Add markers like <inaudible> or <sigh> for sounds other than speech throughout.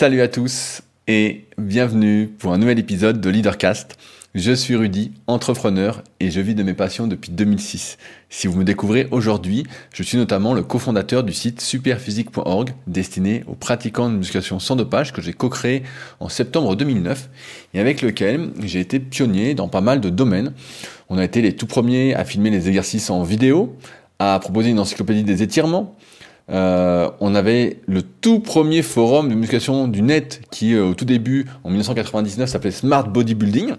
Salut à tous et bienvenue pour un nouvel épisode de Leadercast. Je suis Rudy, entrepreneur et je vis de mes passions depuis 2006. Si vous me découvrez aujourd'hui, je suis notamment le cofondateur du site superphysique.org destiné aux pratiquants de musculation sans dopage que j'ai co-créé en septembre 2009 et avec lequel j'ai été pionnier dans pas mal de domaines. On a été les tout premiers à filmer les exercices en vidéo, à proposer une encyclopédie des étirements, euh, on avait le tout premier forum de musculation du net qui, euh, au tout début, en 1999, s'appelait Smart Bodybuilding,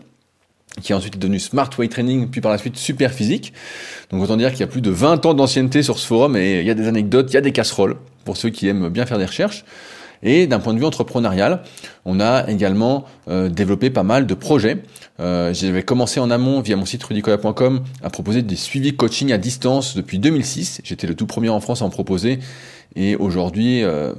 qui est ensuite devenu Smart Weight Training, puis par la suite Super Physique. Donc autant dire qu'il y a plus de 20 ans d'ancienneté sur ce forum et il y a des anecdotes, il y a des casseroles pour ceux qui aiment bien faire des recherches. Et d'un point de vue entrepreneurial, on a également euh, développé pas mal de projets. Euh, J'avais commencé en amont via mon site rudicola.com à proposer des suivis coaching à distance depuis 2006. J'étais le tout premier en France à en proposer. Et aujourd'hui, euh,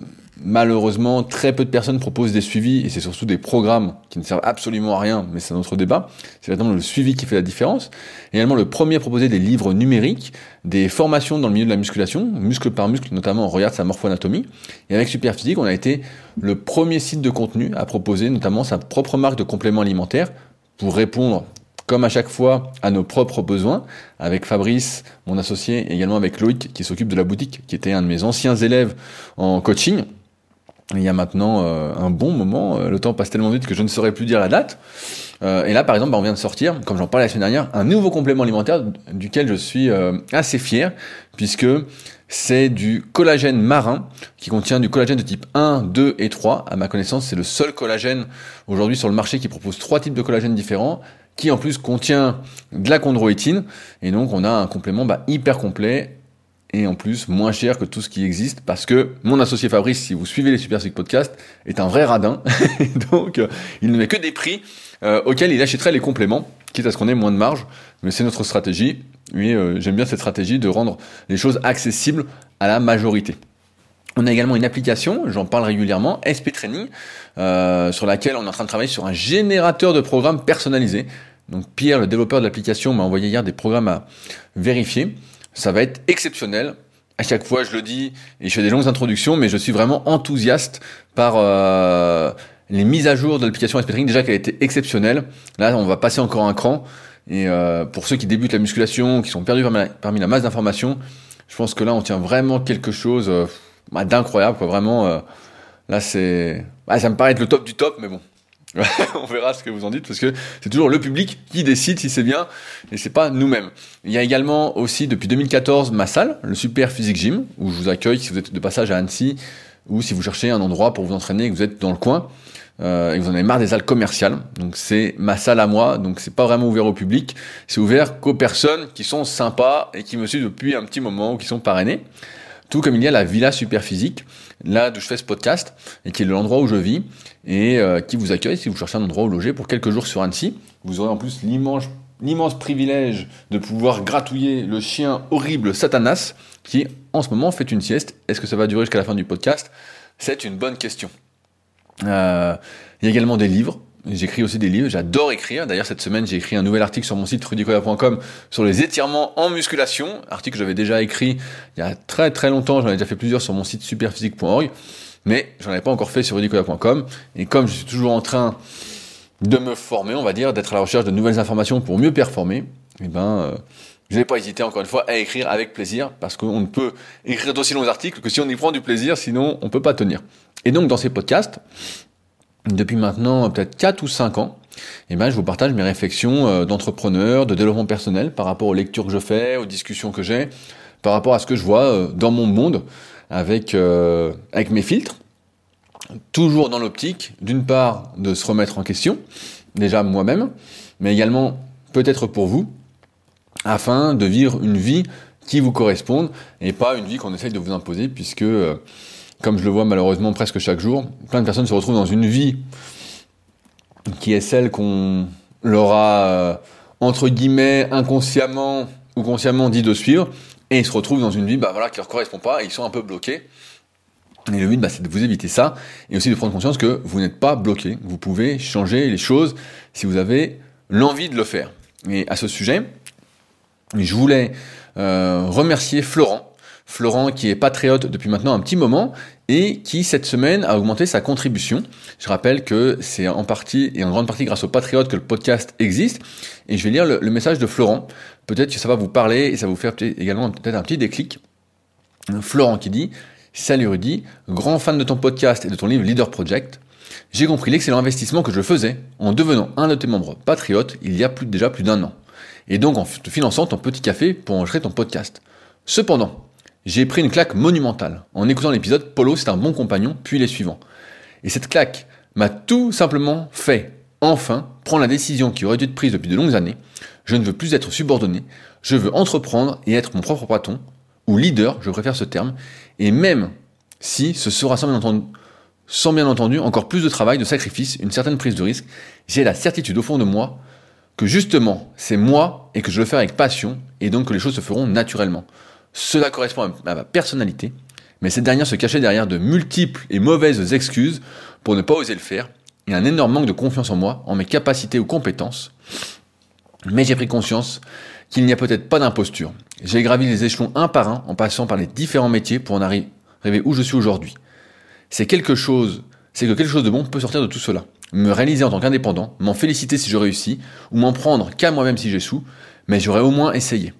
Malheureusement, très peu de personnes proposent des suivis et c'est surtout des programmes qui ne servent absolument à rien, mais c'est un autre débat. C'est vraiment le suivi qui fait la différence. Et également, le premier à proposer des livres numériques, des formations dans le milieu de la musculation, muscle par muscle, notamment on regarde sa morphoanatomie. Et avec Superphysique, on a été le premier site de contenu à proposer notamment sa propre marque de compléments alimentaires pour répondre comme à chaque fois, à nos propres besoins, avec Fabrice, mon associé, et également avec Loïc, qui s'occupe de la boutique, qui était un de mes anciens élèves en coaching il y a maintenant euh, un bon moment, euh, le temps passe tellement vite que je ne saurais plus dire la date. Euh, et là, par exemple, bah, on vient de sortir, comme j'en parlais la semaine dernière, un nouveau complément alimentaire duquel je suis assez fier, puisque c'est du collagène marin qui contient du collagène de type 1, 2 et 3. À ma connaissance, c'est le seul collagène aujourd'hui sur le marché qui propose trois types de collagène différents, qui en plus contient de la chondroïtine. Et donc, on a un complément bah, hyper complet et en plus moins cher que tout ce qui existe parce que mon associé Fabrice, si vous suivez les Super Sick Podcast, est un vrai radin. <laughs> donc euh, il ne met que des prix euh, auxquels il achèterait les compléments, quitte à ce qu'on ait moins de marge. Mais c'est notre stratégie. Et euh, j'aime bien cette stratégie de rendre les choses accessibles à la majorité. On a également une application, j'en parle régulièrement, SP Training, sur laquelle on est en train de travailler sur un générateur de programmes personnalisés. Donc Pierre, le développeur de l'application, m'a envoyé hier des programmes à vérifier. Ça va être exceptionnel. À chaque fois, je le dis et je fais des longues introductions, mais je suis vraiment enthousiaste par euh, les mises à jour de l'application Training. Déjà qu'elle était exceptionnelle. Là, on va passer encore un cran. Et euh, pour ceux qui débutent la musculation, qui sont perdus parmi la, masse d'informations, je pense que là, on tient vraiment quelque chose euh, bah, d'incroyable. Quoi. Vraiment, là, c'est, bah, ça me paraît être le top du top, mais bon, <laughs> on verra ce que vous en dites parce que c'est toujours le public qui décide si c'est bien et c'est pas nous-mêmes. Il y a également aussi depuis 2014 ma salle, le Super Physique Gym, où je vous accueille si vous êtes de passage à Annecy ou si vous cherchez un endroit pour vous entraîner et que vous êtes dans le coin euh, et que vous en avez marre des salles commerciales. Donc c'est ma salle à moi, donc c'est pas vraiment ouvert au public, c'est ouvert qu'aux personnes qui sont sympas et qui me suivent depuis un petit moment ou qui sont parrainées. Tout comme il y a la Villa Super Physique, là d'où je fais ce podcast, et qui est l'endroit où je vis, et euh, qui vous accueille si vous cherchez un endroit où loger pour quelques jours sur Annecy. Vous aurez en plus l'immense privilège de pouvoir gratouiller le chien horrible Satanas, qui en ce moment fait une sieste. Est-ce que ça va durer jusqu'à la fin du podcast? C'est une bonne question. Euh, il y a également des livres. J'écris aussi des livres, j'adore écrire. D'ailleurs, cette semaine, j'ai écrit un nouvel article sur mon site rudicoya.com sur les étirements en musculation. Article que j'avais déjà écrit il y a très très longtemps. J'en ai déjà fait plusieurs sur mon site superphysique.org. Mais j'en avais pas encore fait sur rudicoya.com. Et comme je suis toujours en train de me former, on va dire, d'être à la recherche de nouvelles informations pour mieux performer, eh ben, euh, je n'ai pas hésité encore une fois à écrire avec plaisir parce qu'on ne peut écrire d'aussi longs articles que si on y prend du plaisir, sinon on peut pas tenir. Et donc, dans ces podcasts, depuis maintenant peut-être 4 ou 5 ans, eh ben, je vous partage mes réflexions euh, d'entrepreneur, de développement personnel par rapport aux lectures que je fais, aux discussions que j'ai, par rapport à ce que je vois euh, dans mon monde avec, euh, avec mes filtres. Toujours dans l'optique, d'une part, de se remettre en question, déjà moi-même, mais également peut-être pour vous, afin de vivre une vie qui vous corresponde et pas une vie qu'on essaye de vous imposer, puisque comme je le vois malheureusement presque chaque jour, plein de personnes se retrouvent dans une vie qui est celle qu'on leur a, euh, entre guillemets, inconsciemment ou consciemment dit de suivre, et ils se retrouvent dans une vie bah, voilà, qui leur correspond pas, et ils sont un peu bloqués. Et le but, bah, c'est de vous éviter ça, et aussi de prendre conscience que vous n'êtes pas bloqué. Vous pouvez changer les choses si vous avez l'envie de le faire. Et à ce sujet, je voulais euh, remercier Florent, Florent qui est patriote depuis maintenant un petit moment et qui cette semaine a augmenté sa contribution. Je rappelle que c'est en partie et en grande partie grâce au patriote que le podcast existe et je vais lire le, message de Florent. Peut-être que ça va vous parler et ça va vous faire également peut-être un petit déclic. Florent qui dit Salut Rudy, grand fan de ton podcast et de ton livre Leader Project. J'ai compris l'excellent investissement que je faisais en devenant un de tes membres patriotes il y a déjà plus d'un an. Et donc en te finançant ton petit café pour enregistrer ton podcast. Cependant, j'ai pris une claque monumentale. En écoutant l'épisode, Polo c'est un bon compagnon, puis les suivants. Et cette claque m'a tout simplement fait, enfin, prendre la décision qui aurait dû être prise depuis de longues années. Je ne veux plus être subordonné, je veux entreprendre et être mon propre patron, ou leader, je préfère ce terme, et même si ce sera sans bien entendu, encore plus de travail, de sacrifice, une certaine prise de risque, j'ai la certitude au fond de moi que justement c'est moi et que je le fais avec passion et donc que les choses se feront naturellement. Cela correspond à ma personnalité, mais cette dernière se cachait derrière de multiples et mauvaises excuses pour ne pas oser le faire et un énorme manque de confiance en moi, en mes capacités ou compétences. Mais j'ai pris conscience qu'il n'y a peut-être pas d'imposture. J'ai gravi les échelons un par un en passant par les différents métiers pour en arriver où je suis aujourd'hui. C'est quelque chose, c'est que quelque chose de bon peut sortir de tout cela. Me réaliser en tant qu'indépendant, m'en féliciter si je réussis, ou m'en prendre qu'à moi-même si j'échoue, mais j'aurais au moins essayé.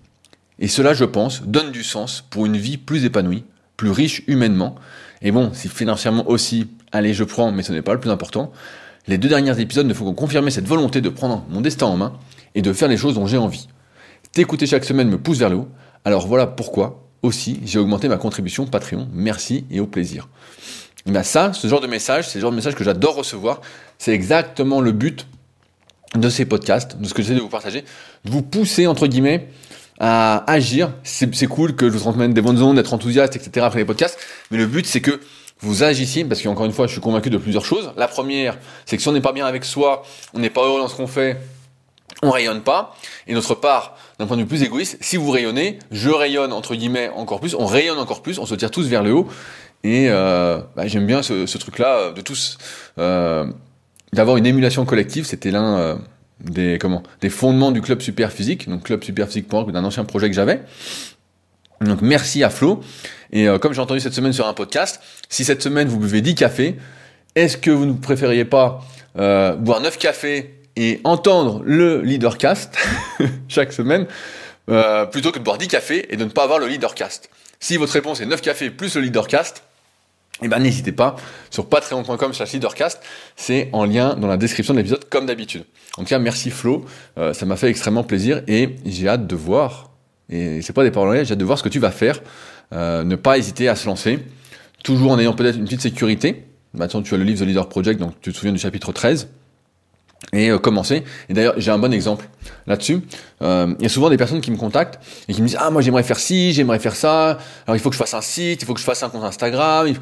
Et cela, je pense, donne du sens pour une vie plus épanouie, plus riche humainement. Et bon, si financièrement aussi, allez, je prends, mais ce n'est pas le plus important. Les deux derniers épisodes ne font que confirmer cette volonté de prendre mon destin en main et de faire les choses dont j'ai envie. T'écouter chaque semaine me pousse vers le haut. Alors voilà pourquoi aussi j'ai augmenté ma contribution Patreon. Merci et au plaisir. Et bien ça, ce genre de message, c'est le genre de message que j'adore recevoir. C'est exactement le but de ces podcasts, de ce que j'essaie de vous partager, de vous pousser entre guillemets à agir. C'est cool que je vous transmette des bonnes ondes, d'être enthousiaste, etc. après les podcasts. Mais le but, c'est que vous agissiez, parce qu'encore une fois, je suis convaincu de plusieurs choses. La première, c'est que si on n'est pas bien avec soi, on n'est pas heureux dans ce qu'on fait, on rayonne pas. Et d'autre part, d'un point de vue plus égoïste, si vous rayonnez, je rayonne entre guillemets encore plus, on rayonne encore plus, on se tire tous vers le haut. Et euh, bah, j'aime bien ce, truc-là euh, de tous euh, d'avoir une émulation collective. C'était l'un des comment des fondements du club super physique, donc club superphysique.org, d'un ancien projet que j'avais. Donc merci à Flo. Et comme j'ai entendu cette semaine sur un podcast, si cette semaine vous buvez 10 cafés, est-ce que vous ne préfériez pas boire 9 cafés et entendre le leadercast <laughs> chaque semaine euh, plutôt que de boire 10 cafés et de ne pas avoir le leadercast? Si votre réponse est 9 cafés plus le leadercast, eh ben n'hésitez pas sur patreon.com slash leadercast, c'est en lien dans la description de l'épisode comme d'habitude. En tout cas, merci Flo, euh, ça m'a fait extrêmement plaisir et j'ai hâte de voir, et c'est pas des paroles j'ai hâte de voir ce que tu vas faire, euh, ne pas hésiter à se lancer, toujours en ayant peut-être une petite sécurité. Maintenant, tu as le livre The Leader Project, donc tu te souviens du chapitre 13 et euh, commencer. Et d'ailleurs, j'ai un bon exemple là-dessus. Il y a souvent des personnes qui me contactent et qui me disent ah moi j'aimerais faire ci, j'aimerais faire ça. Alors il faut que je fasse un site, il faut que je fasse un compte Instagram.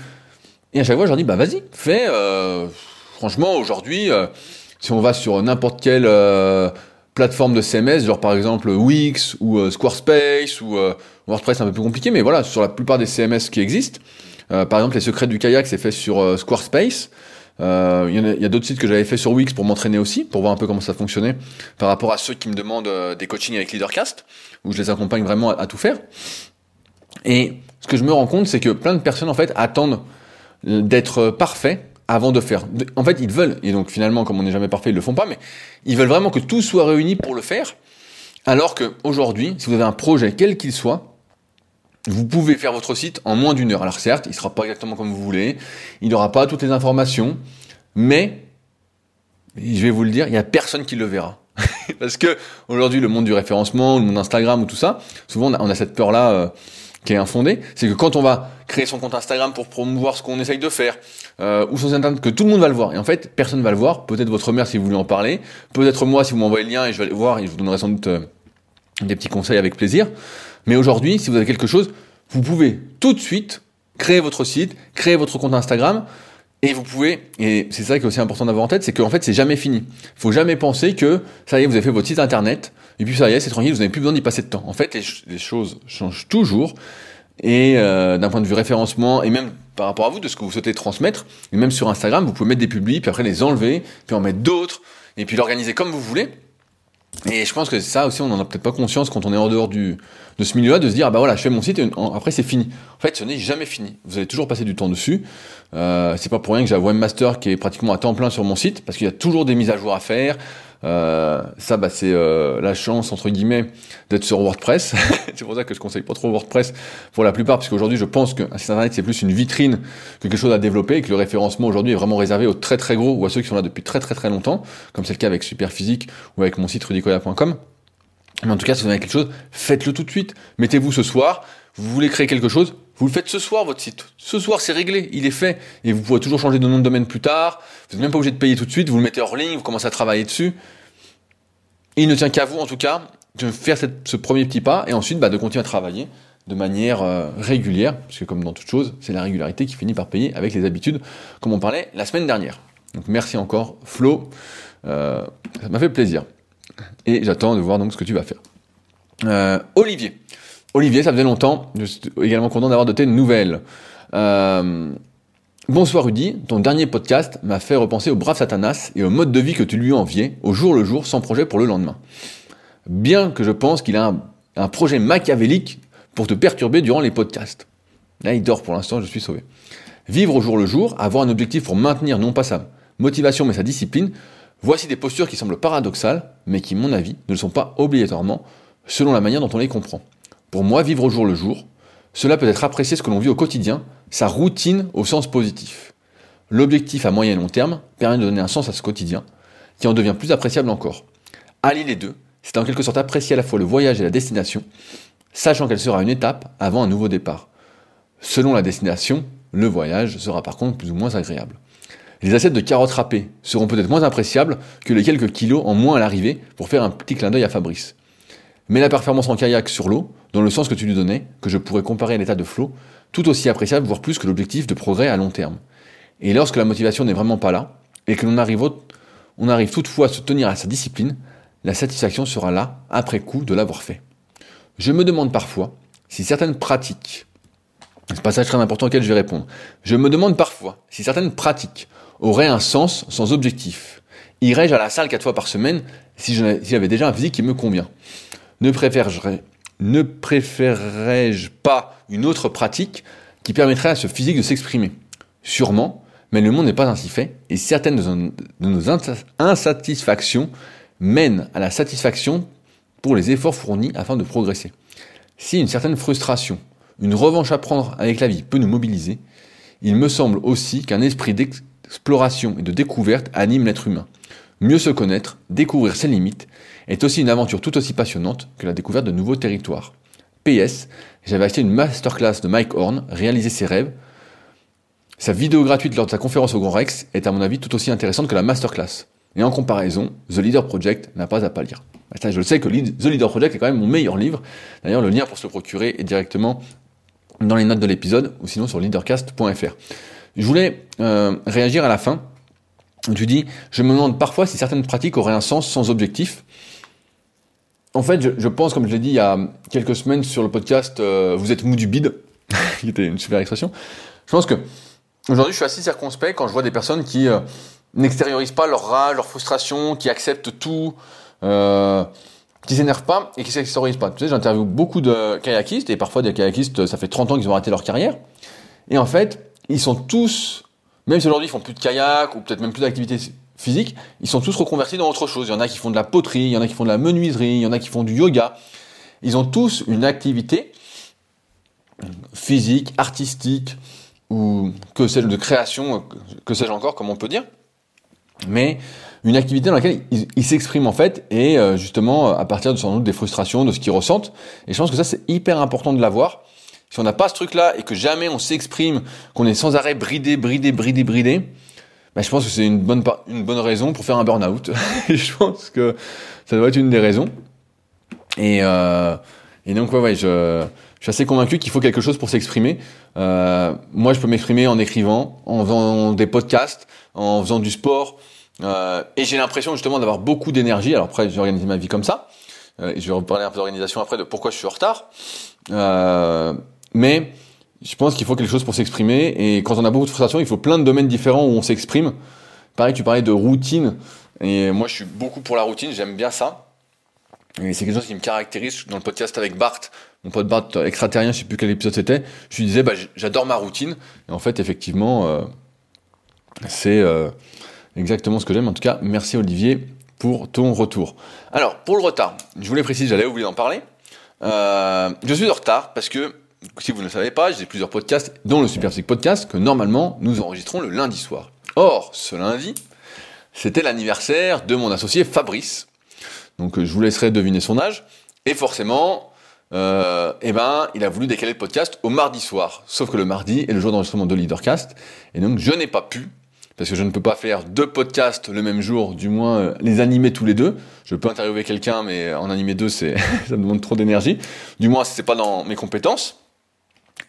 Et à chaque fois, je leur dis bah vas-y, fais. Euh, franchement, aujourd'hui, euh, si on va sur n'importe quelle euh, plateforme de CMS, genre par exemple Wix ou Squarespace ou WordPress, un peu plus compliqué, mais voilà, sur la plupart des CMS qui existent. par exemple, les secrets du kayak, c'est fait sur Squarespace. Euh, il y a, d'autres sites que j'avais fait sur Wix pour m'entraîner aussi, pour voir un peu comment ça fonctionnait par rapport à ceux qui me demandent euh, des coachings avec Leadercast, où je les accompagne vraiment à, tout faire. Et ce que je me rends compte, c'est que plein de personnes en fait attendent euh, d'être parfaits avant de faire. En fait, ils veulent, et donc finalement, comme on n'est jamais parfait, ils le font pas, mais ils veulent vraiment que tout soit réuni pour le faire. Alors que aujourd'hui, si vous avez un projet, quel qu'il soit, vous pouvez faire votre site en moins d'une heure. Alors certes, il sera pas exactement comme vous voulez, il n'aura pas toutes les informations, mais je vais vous le dire, il y a personne qui le verra. <laughs> Parce que aujourd'hui, le monde du référencement, le monde Instagram ou tout ça, souvent on a cette peur-là euh, qui est infondée, c'est que quand on va créer son compte Instagram pour promouvoir ce qu'on essaye de faire, euh, ou son internet, que tout le monde va le voir. Et en fait, personne va le voir. Peut-être votre mère si vous voulez en parler, peut-être moi si vous m'envoyez le lien et je vais le voir et je vous donnerai sans doute euh, des petits conseils avec plaisir. Mais aujourd'hui, si vous avez quelque chose, vous pouvez tout de suite créer votre site, créer votre compte Instagram, et vous pouvez, et c'est ça qui est aussi important d'avoir en tête, c'est qu'en fait, c'est jamais fini. Faut jamais penser que, ça y est, vous avez fait votre site internet, et puis ça y est, c'est tranquille, vous n'avez plus besoin d'y passer de temps. En fait, les, choses changent toujours, et euh, d'un point de vue référencement, et même par rapport à vous, de ce que vous souhaitez transmettre, et même sur Instagram, vous pouvez mettre des publics, puis après les enlever, puis en mettre d'autres, et puis l'organiser comme vous voulez. Et je pense que ça aussi, on n'en a peut-être pas conscience quand on est en dehors de ce milieu-là, de se dire, ah bah voilà, je fais mon site et après c'est fini. En fait, ce n'est jamais fini. Vous allez toujours passer du temps dessus. Euh, c'est pas pour rien que j'ai un webmaster qui est pratiquement à temps plein sur mon site, parce qu'il y a toujours des mises à jour à faire. Euh, ça, bah, c'est euh, la chance entre guillemets d'être sur WordPress. <laughs> c'est pour ça que je conseille pas trop WordPress pour la plupart, parce qu'aujourd'hui, je pense qu'un site internet c'est plus une vitrine que quelque chose à développer, et que le référencement aujourd'hui est vraiment réservé aux très très gros ou à ceux qui sont là depuis très très très longtemps, comme c'est le cas avec Superphysique ou avec mon site rudicoya.com. Mais en tout cas, si vous avez quelque chose, faites-le tout de suite. Mettez-vous ce soir. Vous voulez créer quelque chose, vous le faites ce soir, votre site. Ce soir, c'est réglé, il est fait. Et vous pouvez toujours changer de nom de domaine plus tard. Vous n'êtes même pas obligé de payer tout de suite. Vous le mettez hors ligne, vous commencez à travailler dessus. Et il ne tient qu'à vous, en tout cas, de faire ce premier petit pas et ensuite bah, de continuer à travailler de manière euh, régulière, parce que comme dans toute chose, c'est la régularité qui finit par payer avec les habitudes, comme on parlait la semaine dernière. Donc merci encore, Flo. Euh, ça m'a fait plaisir. Et j'attends de voir donc ce que tu vas faire. Euh, Olivier. Olivier, ça faisait longtemps. Je suis également content d'avoir de tes nouvelles. Euh, bonsoir Rudy, ton dernier podcast m'a fait repenser au brave Satanas et au mode de vie que tu lui enviais, au jour le jour, sans projet pour le lendemain. Bien que je pense qu'il a un, un, projet machiavélique pour te perturber durant les podcasts. Là, il dort pour l'instant, je suis sauvé. Vivre au jour le jour, avoir un objectif pour maintenir non pas sa motivation mais sa discipline, voici des postures qui semblent paradoxales, mais qui, mon avis, ne le sont pas obligatoirement, selon la manière dont on les comprend. Pour moi, vivre au jour le jour, cela peut être apprécier ce que l'on vit au quotidien, sa routine au sens positif. L'objectif à moyen et long terme permet de donner un sens à ce quotidien, qui en devient plus appréciable encore. Allier les deux, c'est en quelque sorte apprécier à la fois le voyage et la destination, sachant qu'elle sera une étape avant un nouveau départ. Selon la destination, le voyage sera par contre plus ou moins agréable. Les assiettes de carottes râpées seront peut-être moins appréciables que les quelques kilos en moins à l'arrivée pour faire un petit clin d'œil à Fabrice. Mais la performance en kayak sur l'eau dans le sens que tu lui donnais, que je pourrais comparer à l'état de flot, tout aussi appréciable, voire plus que l'objectif de progrès à long terme. Et lorsque la motivation n'est vraiment pas là, et que l'on arrive, on arrive toutefois à se tenir à sa discipline, la satisfaction sera là, après coup, de l'avoir fait. Je me demande parfois si certaines pratiques, c'est passage très important auquel je vais répondre, je me demande parfois si certaines pratiques auraient un sens sans objectif. Irais-je à la salle quatre fois par semaine si j'avais déjà un physique qui me convient? Ne préférerais ne préférerais-je pas une autre pratique qui permettrait à ce physique de s'exprimer? Sûrement, mais le monde n'est pas ainsi fait, et certaines de nos insatisfactions mènent à la satisfaction pour les efforts fournis afin de progresser. Si une certaine frustration, une revanche à prendre avec la vie peut nous mobiliser, il me semble aussi qu'un esprit d'exploration et de découverte anime l'être humain. Mieux se connaître, découvrir ses limites, est aussi une aventure tout aussi passionnante que la découverte de nouveaux territoires. PS, j'avais acheté une masterclass de Mike Horn, réaliser ses rêves. Sa vidéo gratuite lors de sa conférence au Grand Rex est à mon avis tout aussi intéressante que la masterclass. Et en comparaison, The Leader Project n'a pas à pâlir. je le sais que The Leader Project est quand même mon meilleur livre. D'ailleurs, le lien pour se le procurer est directement dans les notes de l'épisode ou sinon sur leadercast.fr. Je voulais euh, réagir à la fin. Tu dis, je me demande parfois si certaines pratiques auraient un sens sans objectif. En fait, je, pense, comme je l'ai dit il y a quelques semaines sur le podcast euh, Vous êtes mou du bide, <laughs> qui était une super expression. Je pense que aujourd'hui, je suis assez circonspect quand je vois des personnes qui euh, n'extériorisent pas leur rage, leur frustration, qui acceptent tout, euh, qui s'énervent pas et qui s'extériorisent pas. Tu sais, j'interviewe beaucoup de kayakistes et parfois des kayakistes, ça fait 30 ans qu'ils ont arrêté leur carrière. Et en fait, ils sont tous, même si aujourd'hui ils font plus de kayak ou peut-être même plus d'activités physique, ils sont tous reconvertis dans autre chose. Il y en a qui font de la poterie, il y en a qui font de la menuiserie, il y en a qui font du yoga. Ils ont tous une activité physique, artistique, ou que celle de création, que sais-je encore, comme on peut dire. Mais une activité dans laquelle ils s'expriment en fait, et euh, justement à partir de sans doute des frustrations, de ce qu'ils ressentent. Et je pense que ça c'est hyper important de l'avoir. Si on n'a pas ce truc-là et que jamais on s'exprime, qu'on est sans arrêt bridé, bridé, bridé, bridé, bah, je pense que c'est une bonne, une bonne raison pour faire un burn-out. <laughs> je pense que ça doit être une des raisons. Et, euh, et donc, ouais, ouais, je, je suis assez convaincu qu'il faut quelque chose pour s'exprimer. Euh, moi, je peux m'exprimer en écrivant, en faisant des podcasts, en faisant du sport. Euh, et j'ai l'impression justement d'avoir beaucoup d'énergie. Alors après, j'ai organisé ma vie comme ça. Et je vais reparler un peu d'organisation après, de pourquoi je suis en retard. Mais je pense qu'il faut quelque chose pour s'exprimer. Et quand on a beaucoup de frustration, il faut plein de domaines différents où on s'exprime. Pareil, tu parlais de routine. Et moi, je suis beaucoup pour la routine. J'aime bien ça. Et c'est quelque chose qui me caractérise dans le podcast avec Bart, mon pote Bart extraterrien, je sais plus quel épisode c'était. Je lui disais, bah, j'adore ma routine. Et en fait, effectivement, euh, c'est euh, exactement ce que j'aime. En tout cas, merci Olivier pour ton retour. Alors, pour le retard, je voulais préciser, j'allais oublier d'en parler. Euh, je suis en retard parce que, si vous ne le savez pas, j'ai plusieurs podcasts, dont le Super Podcast, que normalement nous enregistrons le lundi soir. Or, ce lundi, c'était l'anniversaire de mon associé Fabrice. Donc je vous laisserai deviner son âge. Et forcément, euh, eh ben, il a voulu décaler le podcast au mardi soir. Sauf que le mardi est le jour d'enregistrement de Leadercast. Et donc je n'ai pas pu, parce que je ne peux pas faire deux podcasts le même jour, du moins euh, les animer tous les deux. Je peux interviewer quelqu'un, mais en animer deux, c'est <laughs> ça demande trop d'énergie. Du moins, c'est pas dans mes compétences.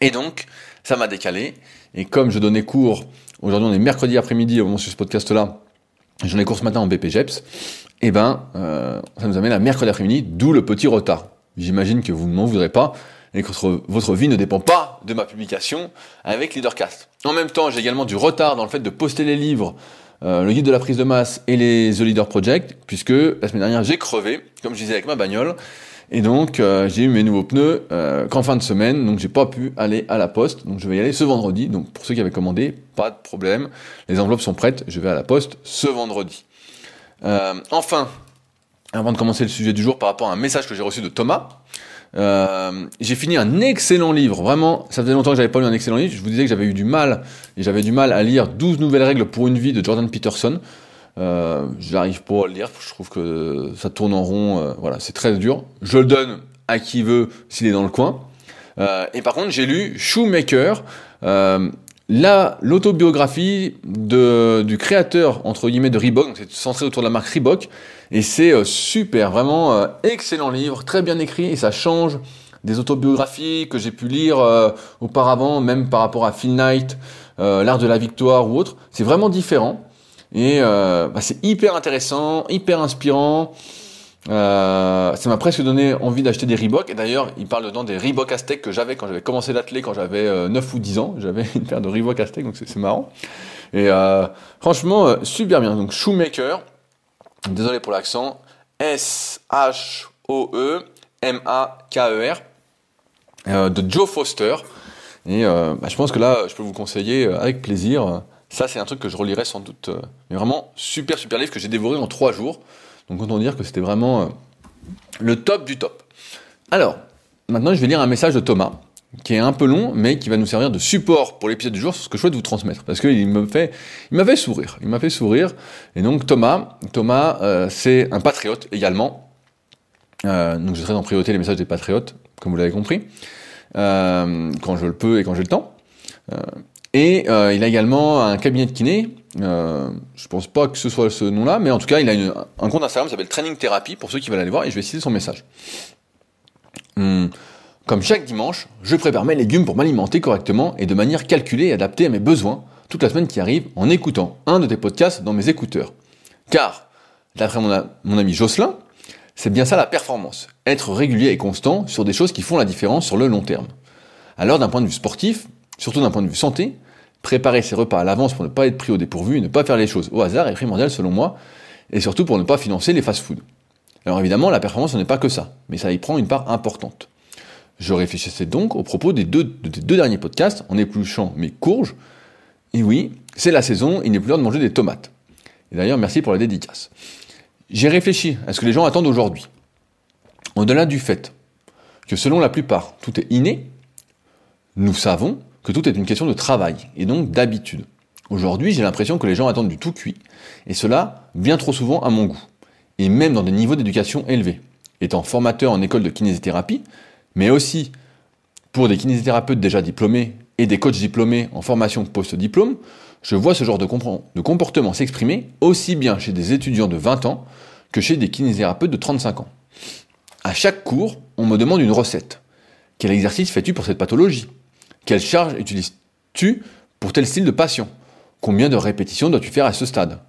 Et donc, ça m'a décalé. Et comme je donnais cours, aujourd'hui on est mercredi après-midi au moment sur ce podcast-là, j'en ai cours ce matin en BPGEPS, et eh ben, euh, ça nous amène à mercredi après-midi, d'où le petit retard. J'imagine que vous ne m'en voudrez pas et que votre, vie ne dépend pas de ma publication avec Leadercast. En même temps, j'ai également du retard dans le fait de poster les livres, euh, le guide de la prise de masse et les The Leader Project, puisque la semaine dernière j'ai crevé, comme je disais avec ma bagnole, et donc, euh, j'ai eu mes nouveaux pneus euh, qu'en fin de semaine, donc j'ai pas pu aller à la poste. Donc je vais y aller ce vendredi. Donc pour ceux qui avaient commandé, pas de problème. Les enveloppes sont prêtes, je vais à la poste ce vendredi. Euh, enfin, avant de commencer le sujet du jour par rapport à un message que j'ai reçu de Thomas, j'ai fini un excellent livre. Vraiment, ça faisait longtemps que j'avais pas lu un excellent livre. Je vous disais que j'avais eu du mal, et j'avais du mal à lire 12 nouvelles règles pour une vie de Jordan Peterson. Euh, J'arrive pas à le lire, je trouve que ça tourne en rond, euh, voilà, c'est très dur. Je le donne à qui veut s'il est dans le coin. Euh, et par contre, j'ai lu Shoemaker, euh, l'autobiographie du créateur entre guillemets de Reebok, c'est centré autour de la marque Reebok, et c'est super, vraiment excellent livre, très bien écrit, et ça change des autobiographies que j'ai pu lire auparavant, même par rapport à Phil Knight, l'art de la victoire ou autre. C'est vraiment différent. Et euh, bah, c'est hyper intéressant, hyper inspirant. Euh, ça m'a presque donné envie d'acheter des Reebok. Et d'ailleurs, il parle dedans des Reebok Aztec que j'avais quand j'avais commencé l'athlé, quand j'avais euh, 9 ou 10 ans. J'avais <laughs> une paire de Reebok Aztec, donc c'est marrant. Et euh, franchement, super bien. Donc Shoemaker, désolé pour l'accent, S-H-O-E-M-A-K-E-R, de Joe Foster. Et bah, je pense que là, je peux vous conseiller avec plaisir ça, c'est un truc que je relirai sans doute. Euh, mais vraiment, super, super livre que j'ai dévoré en trois jours. Donc, autant dire que c'était vraiment euh, le top du top. Alors, maintenant, je vais lire un message de Thomas, qui est un peu long, mais qui va nous servir de support pour l'épisode du jour ce que je souhaite vous transmettre. Parce qu'il m'a fait sourire. Il m'a fait sourire. Et donc, Thomas, Thomas, euh, c'est un patriote également. donc, je traite en priorité les messages des patriotes, comme vous l'avez compris, quand je le peux et quand j'ai le temps. Et euh, il a également un cabinet de kiné. Euh, je pense pas que ce soit ce nom-là, mais en tout cas, il a un compte Instagram qui s'appelle Training Therapy pour ceux qui veulent aller voir. Et je vais citer son message. Hum, comme chaque dimanche, je prépare mes légumes pour m'alimenter correctement et de manière calculée et adaptée à mes besoins toute la semaine qui arrive en écoutant un de tes podcasts dans mes écouteurs. Car, d'après mon, mon ami Jocelyn, c'est bien ça la performance. Être régulier et constant sur des choses qui font la différence sur le long terme. Alors d'un point de vue sportif, surtout d'un point de vue santé, préparer ses repas à l'avance pour ne pas être pris au dépourvu et ne pas faire les choses au hasard est primordial selon moi, et surtout pour ne pas financer les fast-foods. Alors évidemment, la performance n'est pas que ça, mais ça y prend une part importante. Je réfléchissais donc au propos des deux, deux derniers podcasts en épluchant mes courges. Et oui, c'est la saison, il n'est plus l'heure de manger des tomates. Et d'ailleurs, merci pour la dédicace. J'ai réfléchi à ce que les gens attendent aujourd'hui. Au-delà du fait que selon la plupart, tout est inné, nous savons que tout est une question de travail et donc d'habitude. Aujourd'hui, j'ai l'impression que les gens attendent du tout cuit, et cela bien trop souvent à mon goût, et même dans des niveaux d'éducation élevés. Étant formateur en école de kinésithérapie, mais aussi pour des kinésithérapeutes déjà diplômés et des coachs diplômés en formation post-diplôme, je vois ce genre de, de comportement s'exprimer aussi bien chez des étudiants de 20 ans que chez des kinésithérapeutes de 35 ans. À chaque cours, on me demande une recette. Quel exercice fais-tu pour cette pathologie? Quelle charge utilises-tu pour tel style de patient Combien de répétitions dois-tu faire à ce stade?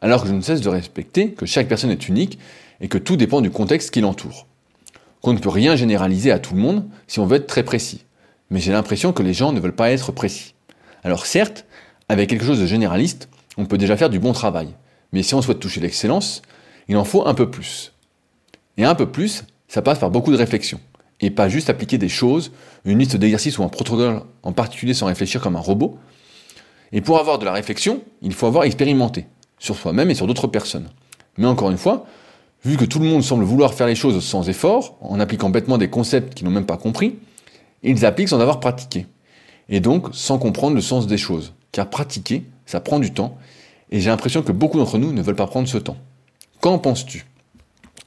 Alors que je ne cesse de respecter que chaque personne est unique et que tout dépend du contexte qui l'entoure. Qu'on ne peut rien généraliser à tout le monde si on veut être très précis. Mais j'ai l'impression que les gens ne veulent pas être précis. Alors certes, avec quelque chose de généraliste, on peut déjà faire du bon travail. Mais si on souhaite toucher l'excellence, il en faut un peu plus. Et un peu plus, ça passe par beaucoup de réflexion. Et pas juste appliquer des choses, une liste d'exercices ou un protocole en particulier sans réfléchir comme un robot. Et pour avoir de la réflexion, il faut avoir expérimenté sur soi-même et sur d'autres personnes. Mais encore une fois, vu que tout le monde semble vouloir faire les choses sans effort, en appliquant bêtement des concepts qu'ils n'ont même pas compris, ils appliquent sans avoir pratiqué. Et donc sans comprendre le sens des choses. Car pratiquer, ça prend du temps, et j'ai l'impression que beaucoup d'entre nous ne veulent pas prendre ce temps. Qu'en penses-tu?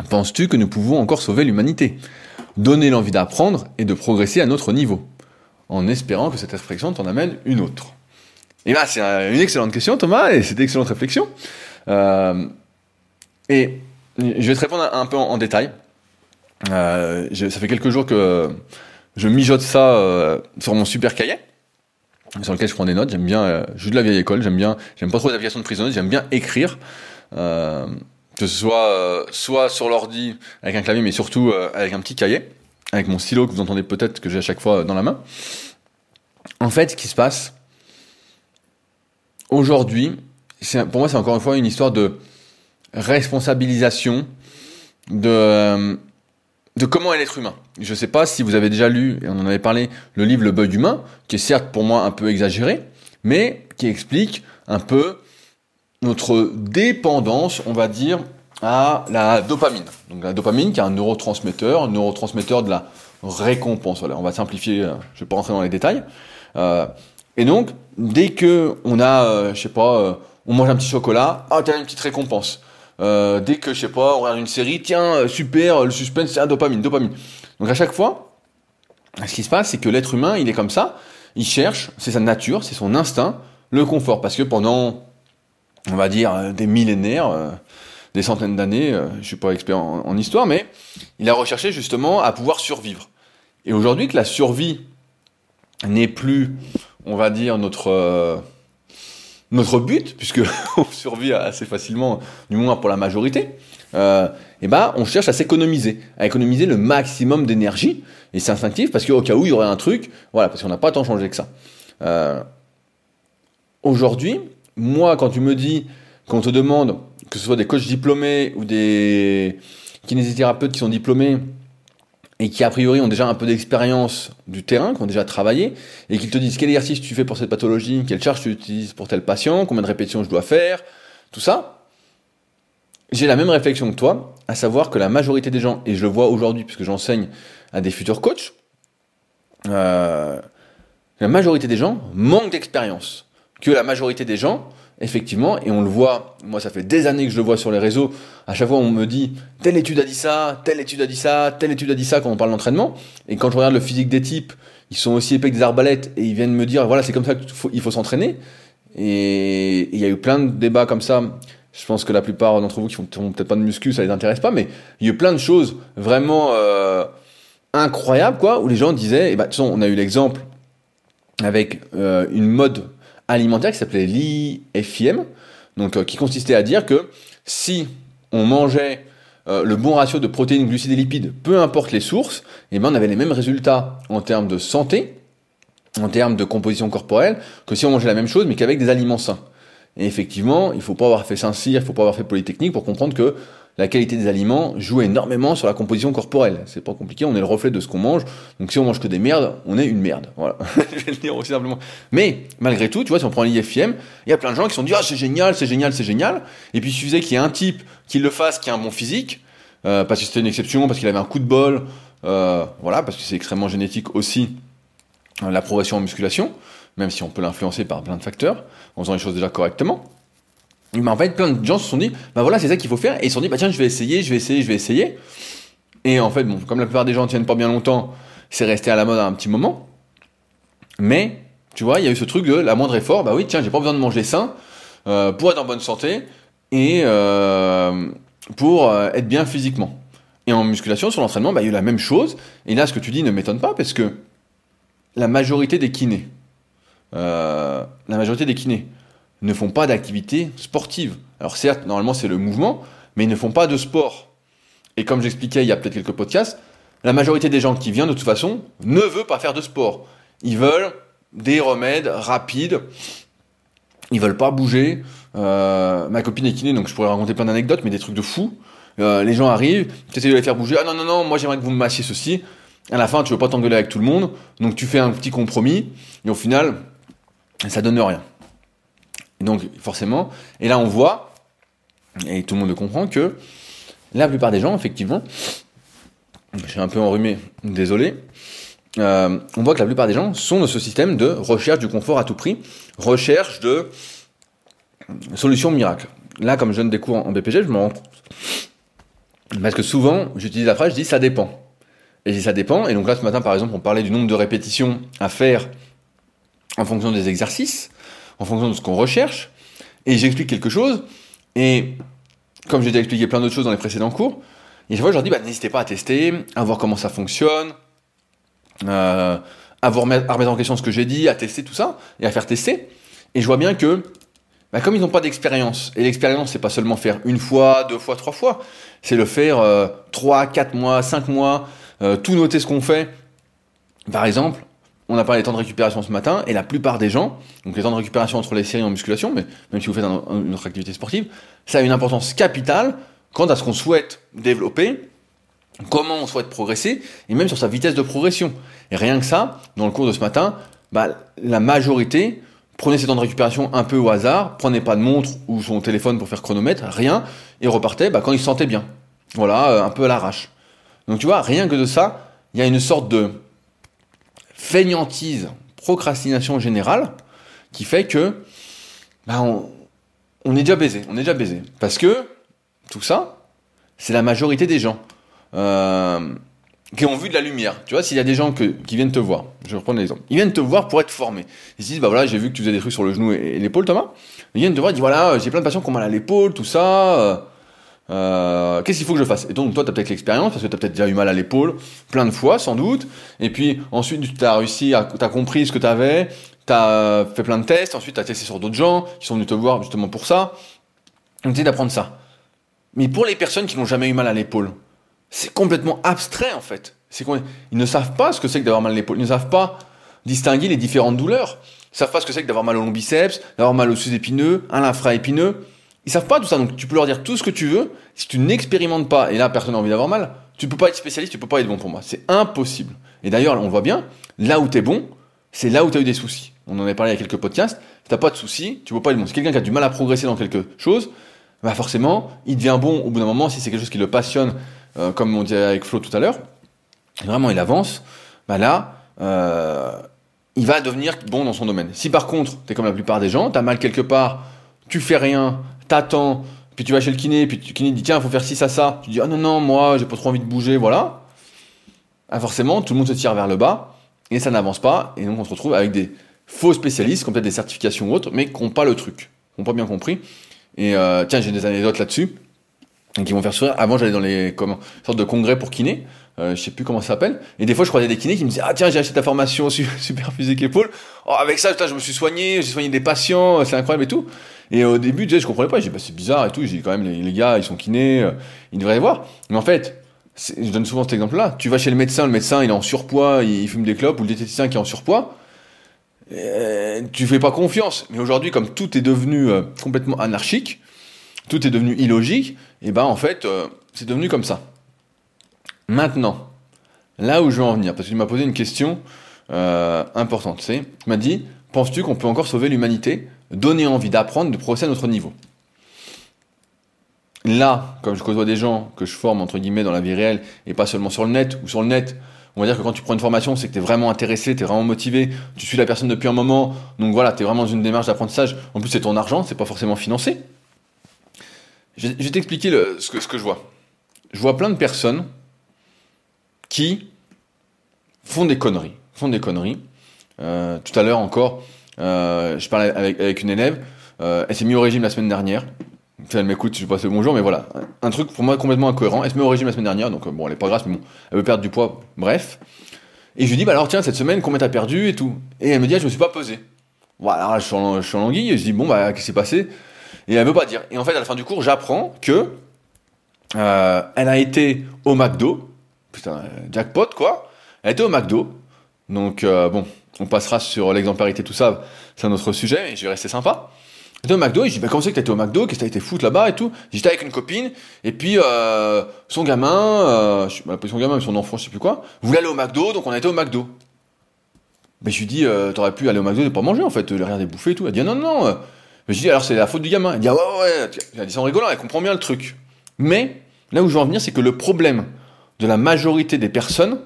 Penses-tu que nous pouvons encore sauver l'humanité? Donner l'envie d'apprendre et de progresser à notre niveau, en espérant que cette réflexion t'en amène une autre. Et bien, c'est une excellente question, Thomas, et c'est une excellente réflexion. Euh, et je vais te répondre un, peu en, détail. Euh, ça fait quelques jours que je mijote ça euh, sur mon super cahier sur lequel je prends des notes. J'aime bien, je suis de la vieille école, j'aime bien, j'aime pas trop l'aviation de prisonnier, j'aime bien écrire. Euh, que ce soit euh, soit sur l'ordi avec un clavier, mais surtout euh, avec un petit cahier, avec mon stylo que vous entendez peut-être que j'ai à chaque fois dans la main. En fait, ce qui se passe aujourd'hui, pour moi, c'est encore une fois une histoire de responsabilisation de de comment est l'être humain. Je ne sais pas si vous avez déjà lu, et on en avait parlé, le livre Le bug humain, qui est certes pour moi un peu exagéré, mais qui explique un peu notre dépendance, on va dire, à la dopamine. Donc la dopamine qui est un neurotransmetteur, neurotransmetteur de la récompense. Voilà, on va simplifier, euh, je vais pas rentrer dans les détails. Euh, et donc, dès que on a, euh, je sais pas, euh, on mange un petit chocolat, ah, as une petite récompense. Euh, dès que, je sais pas, on regarde une série, tiens, super, le suspense, c'est un dopamine, dopamine. Donc à chaque fois, ce qui se passe, c'est que l'être humain, il est comme ça, il cherche, c'est sa nature, c'est son instinct, le confort. Parce que pendant, on va dire, euh, des millénaires, des centaines d'années, je suis pas expert en, histoire, mais il a recherché justement à pouvoir survivre. Et aujourd'hui, que la survie n'est plus, on va dire, notre notre but, <laughs> puisque on survit assez facilement, du moins pour la majorité, euh, eh ben on cherche à s'économiser, à économiser le maximum d'énergie, et c'est instinctif parce qu'au cas où il y aurait un truc, voilà, parce qu'on n'a pas tant changé que ça. Euh, Aujourd'hui, moi, quand tu me dis qu'on te demande que ce soit des coachs diplômés ou des kinésithérapeutes qui sont diplômés et qui a priori ont déjà un peu d'expérience du terrain, qui ont déjà travaillé, et qui te disent quel exercice tu fais pour cette pathologie, quelle charge tu utilises pour tel patient, combien de répétitions je dois faire, tout ça, j'ai la même réflexion que toi, à savoir que la majorité des gens, et je le vois aujourd'hui puisque j'enseigne à des futurs coachs, euh, la majorité des gens manquent d'expérience. Que la majorité des gens effectivement, et on le voit, moi ça fait des années que je le vois sur les réseaux, à chaque fois on me dit telle étude a dit ça, telle étude a dit ça, telle étude a dit ça quand on parle d'entraînement, et quand je regarde le physique des types, ils sont aussi épais que des arbalètes, et ils viennent me dire voilà c'est comme ça qu'il faut, s'entraîner, et il y a eu plein de débats comme ça, je pense que la plupart d'entre vous qui font, peut-être pas de muscu, ça les intéresse pas, mais il y a eu plein de choses vraiment euh, incroyables, quoi, où les gens disaient, et bah, de on a eu l'exemple avec euh, une mode alimentaire qui s'appelait l'IFIM, donc euh, qui consistait à dire que si on mangeait euh, le bon ratio de protéines, glucides et lipides, peu importe les sources, et eh ben on avait les mêmes résultats en termes de santé, en termes de composition corporelle, que si on mangeait la même chose mais qu'avec des aliments sains. Et effectivement, il faut pas avoir fait Saint-Cyr, il faut pas avoir fait Polytechnique pour comprendre que la qualité des aliments joue énormément sur la composition corporelle. C'est pas compliqué, on est le reflet de ce qu'on mange. Donc si on mange que des merdes, on est une merde. Voilà. <laughs> je vais le dire aussi simplement. Mais malgré tout, tu vois, si on prend l'IFM, il y a plein de gens qui sont dit ah c'est génial, c'est génial, c'est génial. Et puis il suffisait qu'il y ait un type qui le fasse, qui a un bon physique, euh, parce que c'était une exception, parce qu'il avait un coup de bol, euh, voilà, parce que c'est extrêmement génétique aussi la progression en musculation, même si on peut l'influencer par plein de facteurs, en faisant les choses déjà correctement. Mais en fait, plein de gens se sont dit, bah voilà, c'est ça qu'il faut faire. Et ils se sont dit, bah tiens, je vais essayer, je vais essayer, je vais essayer. Et en fait, bon, comme la plupart des gens tiennent pas bien longtemps, c'est resté à la mode un petit moment. Mais, tu vois, il y a eu ce truc de la moindre effort, bah oui, tiens, j'ai pas besoin de manger sain euh, pour être en bonne santé et euh, pour euh, être bien physiquement. Et en musculation, sur l'entraînement, bah, il y a eu la même chose. Et là, ce que tu dis ne m'étonne pas parce que la majorité des kinés, la majorité des kinés, ne font pas d'activité sportive. Alors certes, normalement c'est le mouvement, mais ils ne font pas de sport. Et comme j'expliquais il y a peut-être quelques podcasts, la majorité des gens qui viennent de toute façon ne veulent pas faire de sport. Ils veulent des remèdes rapides. Ils veulent pas bouger. Euh, ma copine est kiné, donc je pourrais raconter plein d'anecdotes, mais des trucs de fou. Euh, les gens arrivent, tu essaies de les faire bouger. Ah non, non, non, moi j'aimerais que vous me massiez ceci. À la fin, tu veux pas t'engueuler avec tout le monde, donc tu fais un petit compromis, et au final, ça donne rien. Et donc, forcément, et là on voit, et tout le monde le comprend, que la plupart des gens, effectivement, je suis un peu enrhumé, désolé, euh, on voit que la plupart des gens sont dans ce système de recherche du confort à tout prix, recherche de solutions miracles. Là, comme je des cours en BPG, je me rends compte. Parce que souvent, j'utilise la phrase, je dis ça dépend. Et je dis ça dépend. Et donc là, ce matin, par exemple, on parlait du nombre de répétitions à faire en fonction des exercices, en fonction de ce qu'on recherche. Et j'explique quelque chose. Et comme j'ai déjà expliqué plein d'autres choses dans les précédents cours, et chaque fois, je leur dis, bah, n'hésitez pas à tester, à voir comment ça fonctionne, euh, à, remettre, à remettre en question ce que j'ai dit, à tester tout ça, et à faire tester. Et je vois bien que, bah, comme ils n'ont pas d'expérience, et l'expérience, c'est pas seulement faire une fois, deux fois, trois fois, c'est le faire euh, trois, quatre mois, cinq mois, euh, tout noter ce qu'on fait. Par exemple, on a parlé des temps de récupération ce matin, et la plupart des gens, donc les temps de récupération entre les séries en musculation, mais même si vous faites une autre activité sportive, ça a une importance capitale quant à ce qu'on souhaite développer, comment on souhaite progresser, et même sur sa vitesse de progression. Et rien que ça, dans le cours de ce matin, bah, la majorité prenez ces temps de récupération un peu au hasard, prenez pas de montre ou son téléphone pour faire chronomètre, rien, et repartez bah, quand il se sentait bien. Voilà, euh, un peu à l'arrache. Donc tu vois, rien que de ça, il y a une sorte de feignantise, procrastination générale, qui fait que bah, on, est déjà baisé, on est déjà baisé. Parce que tout ça, c'est la majorité des gens euh, qui ont vu de la lumière. Tu vois, s'il y a des gens qui viennent te voir, je vais reprendre l'exemple, ils viennent te voir pour être formés. Ils se disent, bah voilà, j'ai vu que tu faisais des trucs sur le genou et, l'épaule, Thomas. Ils viennent te voir, ils disent, voilà, j'ai plein de patients qui ont mal à l'épaule, tout ça. Euh, euh, qu'est-ce qu'il faut que je fasse? Et donc toi, tu as peut-être l'expérience, parce que tu as peut-être déjà eu mal à l'épaule plein de fois, sans doute. Et puis ensuite, tu as réussi, tu as compris ce que tu avais, tu as fait plein de tests, ensuite tu as testé sur d'autres gens qui sont venus te voir justement pour ça. Donc tu d'apprendre ça. Mais pour les personnes qui n'ont jamais eu mal à l'épaule, c'est complètement abstrait en fait. C'est ils ne savent pas ce que c'est que d'avoir mal à l'épaule. Ils ne savent pas distinguer les différentes douleurs. Ils ne savent pas ce que c'est que d'avoir mal au long biceps, d'avoir mal au sous-épineux, à l'infra-épineux. Ils savent pas tout ça, donc tu peux leur dire tout ce que tu veux. Si tu n'expérimentes pas, et là personne n'a envie d'avoir mal, tu peux pas être spécialiste, tu peux pas être bon pour moi. C'est impossible. Et d'ailleurs, on voit bien, là où tu es bon, c'est là où tu as eu des soucis. On en a parlé il y a quelques podcasts. Si t'as pas de soucis, tu peux pas être bon. Si quelqu'un qui a du mal à progresser dans quelque chose, bah forcément, il devient bon au bout d'un moment si c'est quelque chose qui le passionne, euh, comme on disait avec Flo tout à l'heure. Vraiment, il avance. Bah là, euh, il va devenir bon dans son domaine. Si par contre, tu es comme la plupart des gens, tu as mal quelque part, tu fais rien, t'attends, puis tu vas chez le kiné, puis le kiné dit tiens, il faut faire ci, ça, ça. Tu dis ah non, non, moi, j'ai pas trop envie de bouger, voilà. Ah, forcément, tout le monde se tire vers le bas et ça n'avance pas. Et donc, on se retrouve avec des faux spécialistes qui ont peut-être des certifications ou autres, mais qui n'ont pas le truc, qui n'ont pas bien compris. Et euh, tiens, j'ai des anecdotes là-dessus qui vont faire sourire. Avant, j'allais dans les comment, sorte de congrès pour kiné. Euh, je sais plus comment ça s'appelle. Et des fois, je croisais des kinés qui me disaient Ah, tiens, j'ai acheté ta formation <laughs> super physique épaule. Oh, avec ça, je me suis soigné, j'ai soigné des patients, c'est incroyable et tout. Et au début, je comprenais pas. J'ai dit, bah, c'est bizarre et tout. J'ai quand même, les, gars, ils sont kinés, euh, ils devraient voir. Mais en fait, je donne souvent cet exemple-là. Tu vas chez le médecin, le médecin, il est en surpoids, il, fume des clopes, ou le diététicien qui est en surpoids. Euh, tu fais pas confiance. Mais aujourd'hui, comme tout est devenu euh, complètement anarchique, tout est devenu illogique, et ben en fait, c'est devenu comme ça. Maintenant, là où je veux en venir, parce que tu m'as posé une question importante, c'est, tu m'as dit, penses-tu qu'on peut encore sauver l'humanité donner envie d'apprendre, de progresser à notre niveau. Là, comme je côtoie des gens que je forme entre guillemets dans la vie réelle et pas seulement sur le net ou sur le net, on va dire que quand tu prends une formation, c'est que tu es vraiment intéressé, tu es vraiment motivé, tu suis la personne depuis un moment, donc voilà, tu es vraiment dans une démarche d'apprentissage. En plus, c'est ton argent, c'est pas forcément financé. Je vais t'expliquer ce que, je vois. Je vois plein de personnes qui font des conneries. Font des conneries. Euh, tout à l'heure encore, euh, je parlais avec, une élève, euh, elle s'est mise au régime la semaine dernière. Elle m'écoute, je passe le bonjour, mais voilà. Un truc pour moi complètement incohérent. Elle se met au régime la semaine dernière, donc euh, bon, elle est pas grave, mais bon, elle veut perdre du poids, bref. Et je lui dis, bah alors tiens, cette semaine, combien t'as perdu et tout? Et elle me dit, ah, je me suis pas pesé. Voilà, je suis en, je languille, et je dis, bon, bah, qu'est-ce qui s'est passé? Et elle veut pas dire. Et en fait, à la fin du cours, j'apprends que elle a été au McDo. Putain, jackpot, quoi. Elle été au McDo. Donc, bon, on passera sur l'exemplarité, tout ça, c'est un autre sujet, mais je vais rester sympa. J'étais au McDo, et je dis, bah, comment c'est que t'étais au McDo, qu'est-ce que t'as été foutre là-bas et tout? J'étais avec une copine, et puis, euh, son gamin, euh, je son gamin, son enfant, je sais plus quoi, voulait aller au McDo, donc on a au McDo. Mais je lui dis, euh, t'aurais pu aller au McDo et pas manger, en fait, rien des bouffées et tout. Elle dit, non, non, non. Mais je dis, alors c'est la faute du gamin. Elle dit, ah ouais, ouais, Elle dit, c'est en rigolant, elle comprend bien le truc. Mais, là où je veux en venir, c'est que le problème de la majorité des personnes,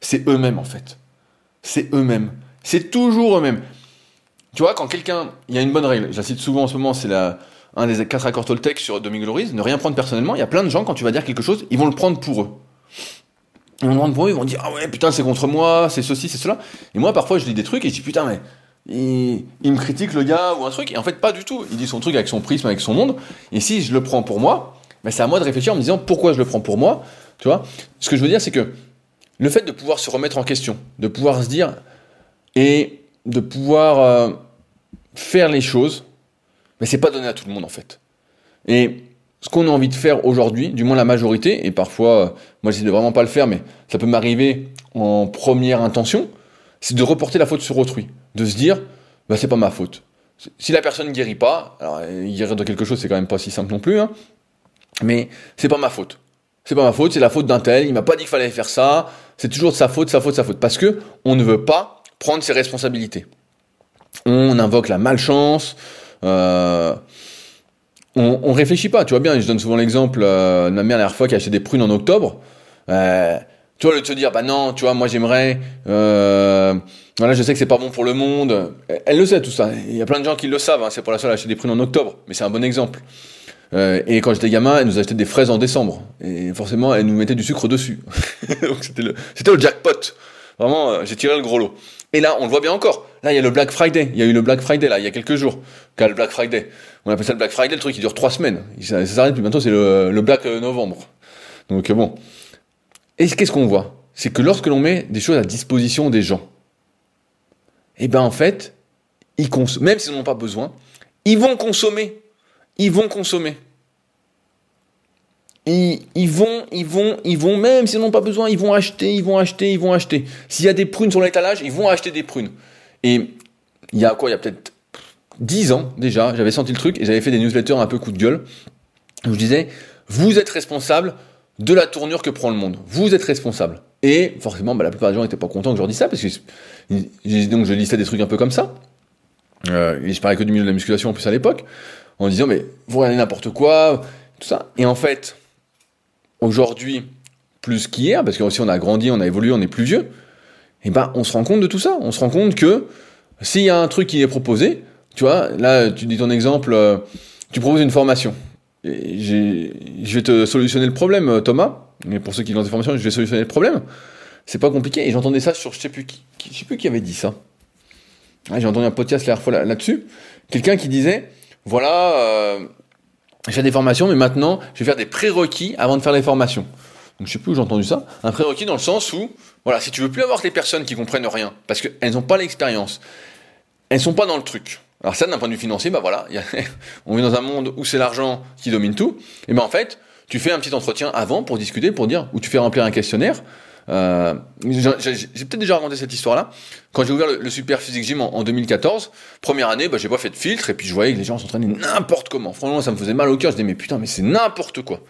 c'est eux-mêmes, en fait. C'est eux-mêmes. C'est toujours eux-mêmes. Tu vois, quand quelqu'un, il y a une bonne règle, je la cite souvent en ce moment, c'est la, un des quatre accords Toltec sur Dominique Loris, ne rien prendre personnellement. Il y a plein de gens, quand tu vas dire quelque chose, ils vont le prendre pour eux. Ils vont le prendre pour eux, ils vont dire, ah ouais, putain, c'est contre moi, c'est ceci, c'est cela. Et moi, parfois, je lis des trucs et je dis, putain, mais il, il, me critique le gars ou un truc. Et en fait, pas du tout. Il dit son truc avec son prisme, avec son monde. Et si je le prends pour moi, ben, c'est à moi de réfléchir en me disant pourquoi je le prends pour moi. Tu vois Ce que je veux dire, c'est que le fait de pouvoir se remettre en question, de pouvoir se dire et de pouvoir euh, faire les choses, mais c'est pas donné à tout le monde en fait. Et ce qu'on a envie de faire aujourd'hui, du moins la majorité, et parfois, euh, moi j'essaie de vraiment pas le faire, mais ça peut m'arriver en première intention, c'est de reporter la faute sur autrui, de se dire, bah c'est pas ma faute. Si la personne ne guérit pas, alors guérir de quelque chose c'est quand même pas si simple non plus, hein, mais c'est pas ma faute. C'est pas ma faute, c'est la faute d'un tel, il m'a pas dit qu'il fallait faire ça, c'est toujours de sa faute, sa faute, sa faute, parce que on ne veut pas prendre ses responsabilités on invoque la malchance, euh, on, on, réfléchit pas, tu vois bien, je donne souvent l'exemple euh, de ma mère la dernière fois qui a acheté des prunes en octobre. Euh, tu vois, le se dire, bah non, tu vois, moi j'aimerais, euh, voilà, je sais que c'est pas bon pour le monde. Elle le sait tout ça. Il y a plein de gens qui le savent. Hein, c'est pour la seule à acheter des prunes en octobre, mais c'est un bon exemple. Euh, et quand j'étais gamin, elle nous achetait des fraises en décembre, et forcément, elle nous mettait du sucre dessus. <laughs> Donc c'était le, c'était le jackpot. Vraiment, euh, j'ai tiré le gros lot. Et là, on le voit bien encore. Là, il y a le Black Friday. Il y a eu le Black Friday, là, il y a quelques jours. Qu'a le Black Friday. On appelle ça le Black Friday, le truc qui dure trois semaines. Ça, s'arrête, puis bientôt, c'est le, le, Black euh, Novembre. Donc, euh, bon. Et qu'est-ce qu'on voit? C'est que lorsque l'on met des choses à disposition des gens, eh ben, en fait, ils consomment, même s'ils n'en ont pas besoin, ils vont consommer. Ils vont consommer ils, vont, ils vont, ils vont, même s'ils n'ont pas besoin, ils vont acheter, ils vont acheter, ils vont acheter. S'il y a des prunes sur l'étalage, ils vont acheter des prunes. Et il y a quoi Il y a peut-être 10 ans déjà, j'avais senti le truc et j'avais fait des newsletters un peu coup de gueule. Où je disais, vous êtes responsable de la tournure que prend le monde. Vous êtes responsable. Et forcément, bah, la plupart des gens n'étaient pas contents que je leur dise ça, parce que donc je listais des trucs un peu comme ça. Euh, et je parlais que du milieu de la musculation en plus à l'époque, en disant, mais vous regardez n'importe quoi, tout ça. Et en fait, aujourd'hui plus qu'hier, parce que aussi on a grandi, on a évolué, on est plus vieux, et eh ben on se rend compte de tout ça. On se rend compte que s'il y a un truc qui est proposé, tu vois, là tu dis ton exemple, euh, tu proposes une formation. Je vais te solutionner le problème, euh, Thomas. Mais pour ceux qui lancent des formations, je vais solutionner le problème. C'est pas compliqué. Et j'entendais ça sur je sais plus qui, je sais plus qui avait dit ça. j'ai entendu un podcast la dernière fois là-dessus. Quelqu'un qui disait, voilà, euh, j'ai des formations, mais maintenant, je vais faire des prérequis avant de faire les formations. Donc je sais plus où j'ai entendu ça. Un prérequis dans le sens où, voilà, si tu veux plus avoir des personnes qui comprennent rien, parce qu'elles n'ont pas l'expérience, elles sont pas dans le truc. Alors ça, d'un point de vue financier, bah voilà, <laughs> on vit dans un monde où c'est l'argent qui domine tout. Et ben en fait, tu fais un petit entretien avant pour discuter, pour dire, où tu fais remplir un questionnaire. Euh, j'ai peut-être déjà raconté cette histoire-là. Quand j'ai ouvert le, Super Physique Gym en, 2014, première année, bah, j'ai pas fait de filtre et puis je voyais que les gens s'entraînaient n'importe comment. Franchement, ça me faisait mal au cœur. Je disais mais putain, mais c'est n'importe quoi.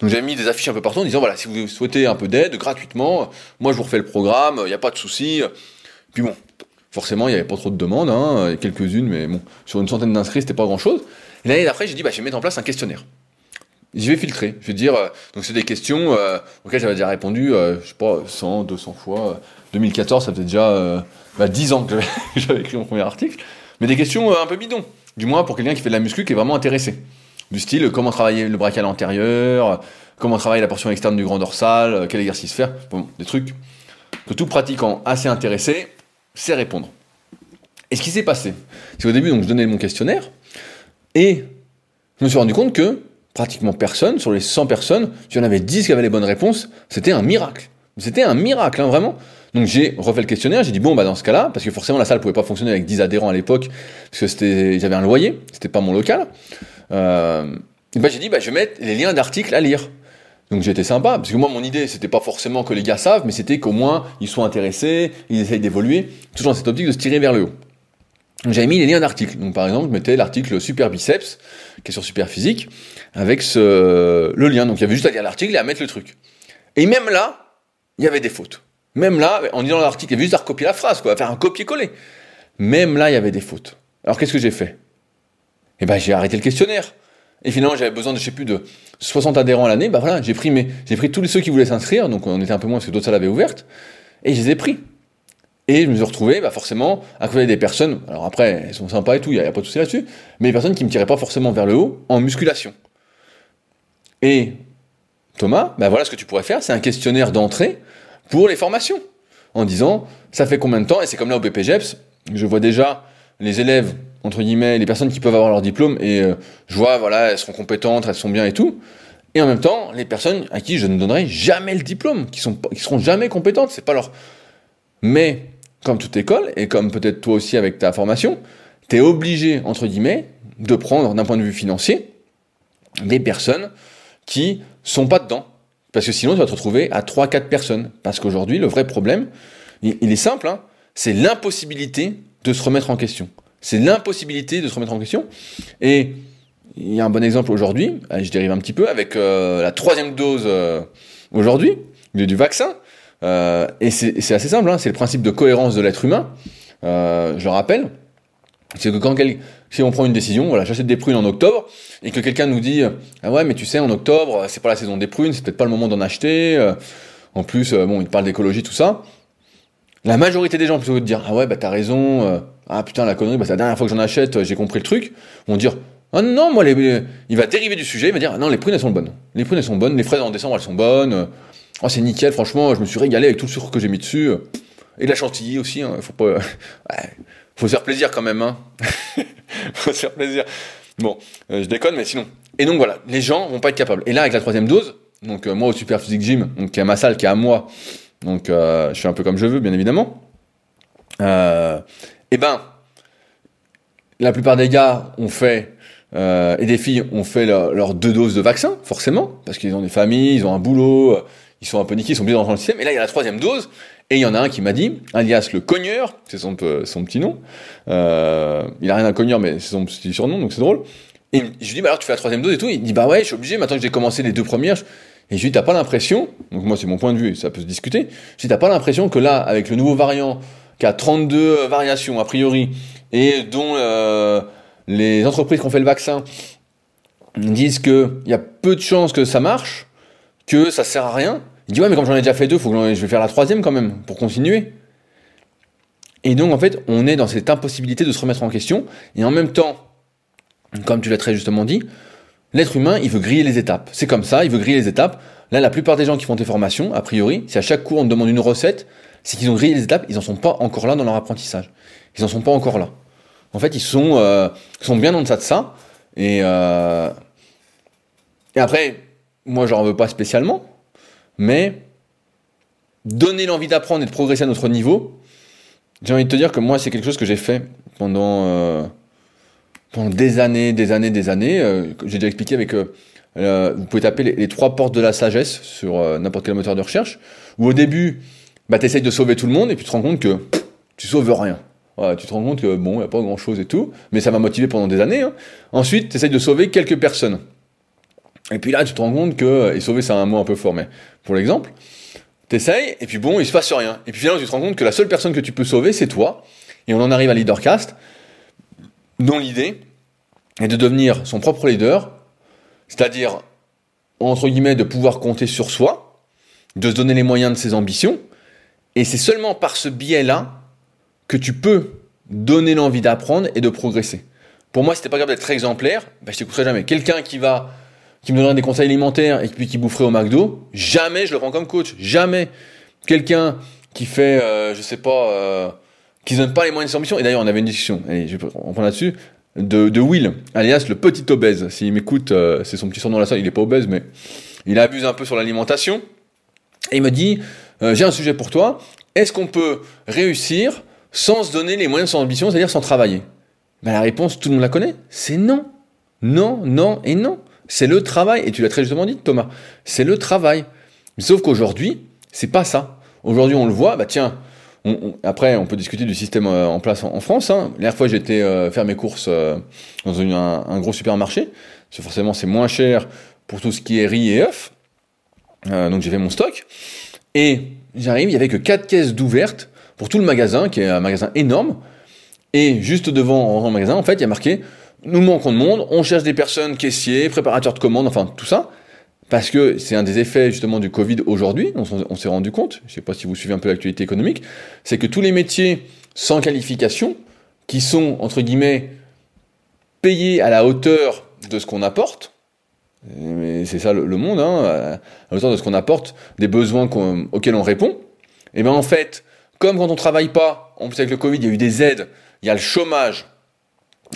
Donc j'avais mis des affiches un peu partout en disant voilà, si vous souhaitez un peu d'aide gratuitement, moi je vous refais le programme, il n'y a pas de souci. Puis bon, forcément, il n'y avait pas trop de demandes, hein, quelques-unes, mais bon, sur une centaine d'inscrits, c'était pas grand-chose. L'année d'après, j'ai dit bah, je vais mettre en place un questionnaire je vais filtrer. Je vais dire, euh, donc c'est des questions euh, auxquelles j'avais déjà répondu, euh, je sais pas, 100, 200 fois. 2014, ça faisait déjà bah, 10 ans que <laughs> j'avais écrit mon premier article. Mais des questions un peu bidons. Du moins pour quelqu'un qui fait de la muscu, qui est vraiment intéressé. Du style, comment travailler le brachial antérieur, comment travailler la portion externe du grand dorsal, quel exercice faire. Bon, des trucs que tout pratiquant assez intéressé sait répondre. Et ce qui s'est passé, c'est qu'au début, donc, je donnais mon questionnaire, et je me suis rendu compte que pratiquement personne, sur les 100 personnes, si y en avait 10 qui avaient les bonnes réponses, c'était un miracle. C'était un miracle, hein, vraiment. Donc j'ai refait le questionnaire, j'ai dit bon bah dans ce cas-là, parce que forcément la salle pouvait pas fonctionner avec 10 adhérents à l'époque, parce que j'avais un loyer, c'était pas mon local. Euh, bah j'ai dit bah je vais mettre les liens d'articles à lire. Donc été sympa, parce que moi mon idée c'était pas forcément que les gars savent, mais c'était qu'au moins ils soient intéressés, ils essayent d'évoluer, toujours dans cette optique de se tirer vers le haut. J'avais mis les liens d'articles. Donc par exemple, je mettais l'article Super Biceps, qui est sur Super Physique, avec le lien. Donc il y avait juste à lire l'article et à mettre le truc. Et même là, il y avait des fautes. Même là, en disant l'article, il y avait juste à recopier la phrase, quoi, à faire un copier-coller. Même là, il y avait des fautes. Alors qu'est-ce que j'ai fait? Eh ben j'ai arrêté le questionnaire. Et finalement, j'avais besoin de, je sais plus, de 60 adhérents à l'année. Bah j'ai pris tous ceux qui voulaient s'inscrire. Donc on était un peu moins parce que d'autres salles avaient ouvertes. Et je les ai pris. Et je me suis retrouvé, bah forcément, à côté des personnes, alors après, elles sont sympas et tout, il n'y a, pas de souci là-dessus, mais des personnes qui me tiraient pas forcément vers le haut en musculation. Et Thomas, bah voilà ce que tu pourrais faire, c'est un questionnaire d'entrée pour les formations, en disant, ça fait combien de temps, et c'est comme là au BPGEPS, je vois déjà les élèves, entre guillemets, les personnes qui peuvent avoir leur diplôme, et euh, je vois, voilà, elles seront compétentes, elles sont bien et tout, et en même temps, les personnes à qui je ne donnerai jamais le diplôme, qui, sont, qui seront jamais compétentes, c'est pas leur... Mais comme toute école, et comme peut-être toi aussi avec ta formation, tu es obligé, entre guillemets, de prendre d'un point de vue financier des personnes qui sont pas dedans. Parce que sinon, tu vas te retrouver à 3-4 personnes. Parce qu'aujourd'hui, le vrai problème, il, est simple, hein, c'est l'impossibilité de se remettre en question. C'est l'impossibilité de se remettre en question. Et il y a un bon exemple aujourd'hui, je dérive un petit peu, avec euh, la troisième dose euh, aujourd'hui du vaccin. Euh, et c'est assez simple, hein, c'est le principe de cohérence de l'être humain. Euh, je rappelle, c'est que quand si on prend une décision, voilà, j'achète des prunes en octobre, et que quelqu'un nous dit ah ouais mais tu sais en octobre c'est pas la saison des prunes, c'est peut-être pas le moment d'en acheter. Euh, en plus bon il parle d'écologie tout ça. La majorité des gens plutôt que de dire ah ouais bah t'as raison, ah putain la connerie, bah c'est la dernière fois que j'en achète, j'ai compris le truc, vont dire ah non moi les, il va dériver du sujet, il va dire ah non les prunes elles sont bonnes, les prunes elles sont bonnes, les fraises en décembre elles sont bonnes, Oh, c'est nickel, franchement, je me suis régalé avec tout le sucre que j'ai mis dessus. Et de la chantilly aussi, hein. faut pas. <laughs> faut se faire plaisir quand même, hein. <laughs> faut se faire plaisir. Bon, euh, je déconne, mais sinon. Et donc voilà, les gens vont pas être capables. Et là, avec la troisième dose, donc euh, moi au Super Physique Gym, donc qui est ma salle, qui est à moi, donc euh, je fais un peu comme je veux, bien évidemment. et ben, la plupart des gars ont fait et des filles ont fait leurs deux doses de vaccin, forcément, parce qu'ils ont des familles, ils ont un boulot, ils sont un peu niqués, ils sont bien dans le système. Et là, il y a la troisième dose. Et il y en a un qui m'a dit, alias le cogneur, c'est son, son petit nom. Euh, il a rien à cogneur, mais c'est son petit surnom, donc c'est drôle. Et je lui dis, bah alors tu fais la troisième dose et tout. Il dit, bah ouais, je suis obligé, maintenant que j'ai commencé les deux premières. Et je lui dis, t'as pas l'impression, donc moi c'est mon point de vue, ça peut se discuter. Je dis, t'as pas l'impression que là, avec le nouveau variant, qui a 32 variations a priori, et dont euh, les entreprises qui ont fait le vaccin disent qu'il y a peu de chances que ça marche, que ça sert à rien. Il dit ouais mais comme j'en ai déjà fait deux, faut que je vais faire la troisième quand même pour continuer. Et donc en fait on est dans cette impossibilité de se remettre en question et en même temps, comme tu l'as très justement dit, l'être humain il veut griller les étapes. C'est comme ça, il veut griller les étapes. Là la plupart des gens qui font des formations, a priori, si à chaque cours on te demande une recette, c'est qu'ils ont grillé les étapes, ils en sont pas encore là dans leur apprentissage. Ils en sont pas encore là. En fait ils sont, euh, sont bien en deçà de ça et euh, et après moi j'en veux pas spécialement, mais donner l'envie d'apprendre et de progresser à notre niveau, j'ai envie de te dire que moi c'est quelque chose que j'ai fait pendant, euh, des années, des années, des années. Euh, j'ai déjà expliqué avec... Euh, vous pouvez taper les, trois portes de la sagesse sur n'importe quel moteur de recherche, où au début, bah, tu essayes de sauver tout le monde et puis tu te rends compte que tu sauves rien. tu te rends compte que bon, il n'y a pas grand chose et tout, mais ça m'a motivé pendant des années. Hein. Ensuite, tu essayes de sauver quelques personnes. Et puis là, tu te rends compte que, et sauver, c'est un mot un peu fort, mais pour l'exemple, t'essayes, et puis bon, il se passe rien. Et puis finalement, tu te rends compte que la seule personne que tu peux sauver, c'est toi. Et on en arrive à Leadercast, dont l'idée est de devenir son propre leader, c'est-à-dire, entre guillemets, de pouvoir compter sur soi, de se donner les moyens de ses ambitions, et c'est seulement par ce biais-là que tu peux donner l'envie d'apprendre et de progresser. Pour moi, si t'es pas capable d'être exemplaire, ben, je t'écouterai jamais. Quelqu'un qui va qui me donnerait des conseils alimentaires et puis qui boufferait au McDo, jamais je le prends comme coach. Jamais. Quelqu'un qui fait, euh, je sais pas, euh, qui donne pas les moyens de son ambition. Et d'ailleurs, on avait une discussion, et je on prend là-dessus, de, de, Will, alias le petit obèse. S'il m'écoute, euh, c'est son petit surnom là, ça, il est pas obèse, mais il abuse un peu sur l'alimentation. Et il me dit, euh, j'ai un sujet pour toi. Est-ce qu'on peut réussir sans se donner les moyens de son ambition, c'est-à-dire sans travailler? Ben, La réponse, tout le monde la connaît, c'est non. Non, non et non. C'est le travail. Et tu l'as très justement dit, Thomas. C'est le travail. Sauf qu'aujourd'hui, c'est pas ça. Aujourd'hui, on le voit, bah tiens, après, on peut discuter du système euh, en place en, France. Hein. La dernière fois, j'étais euh, faire mes courses euh, dans un, gros supermarché. Parce que forcément, c'est moins cher pour tout ce qui est riz et œufs. donc j'ai fait mon stock. Et j'arrive, il y avait que 4 caisses d'ouvertes pour tout le magasin, qui est un magasin énorme. Et juste devant le magasin, en fait, il y a marqué Nous manquons de monde, on cherche des personnes caissiers, préparateurs de commandes, enfin tout ça. Parce que c'est un des effets justement du Covid aujourd'hui, on, s'est rendu compte, je ne sais pas si vous suivez un peu l'actualité économique, c'est que tous les métiers sans qualification, qui sont, entre guillemets, payés à la hauteur de ce qu'on apporte, c'est ça le, monde, hein, à la hauteur de ce qu'on apporte, des besoins auxquels on répond, et bien en fait, comme quand on travaille pas, on sait avec le Covid, il y a eu des aides, il y a le chômage,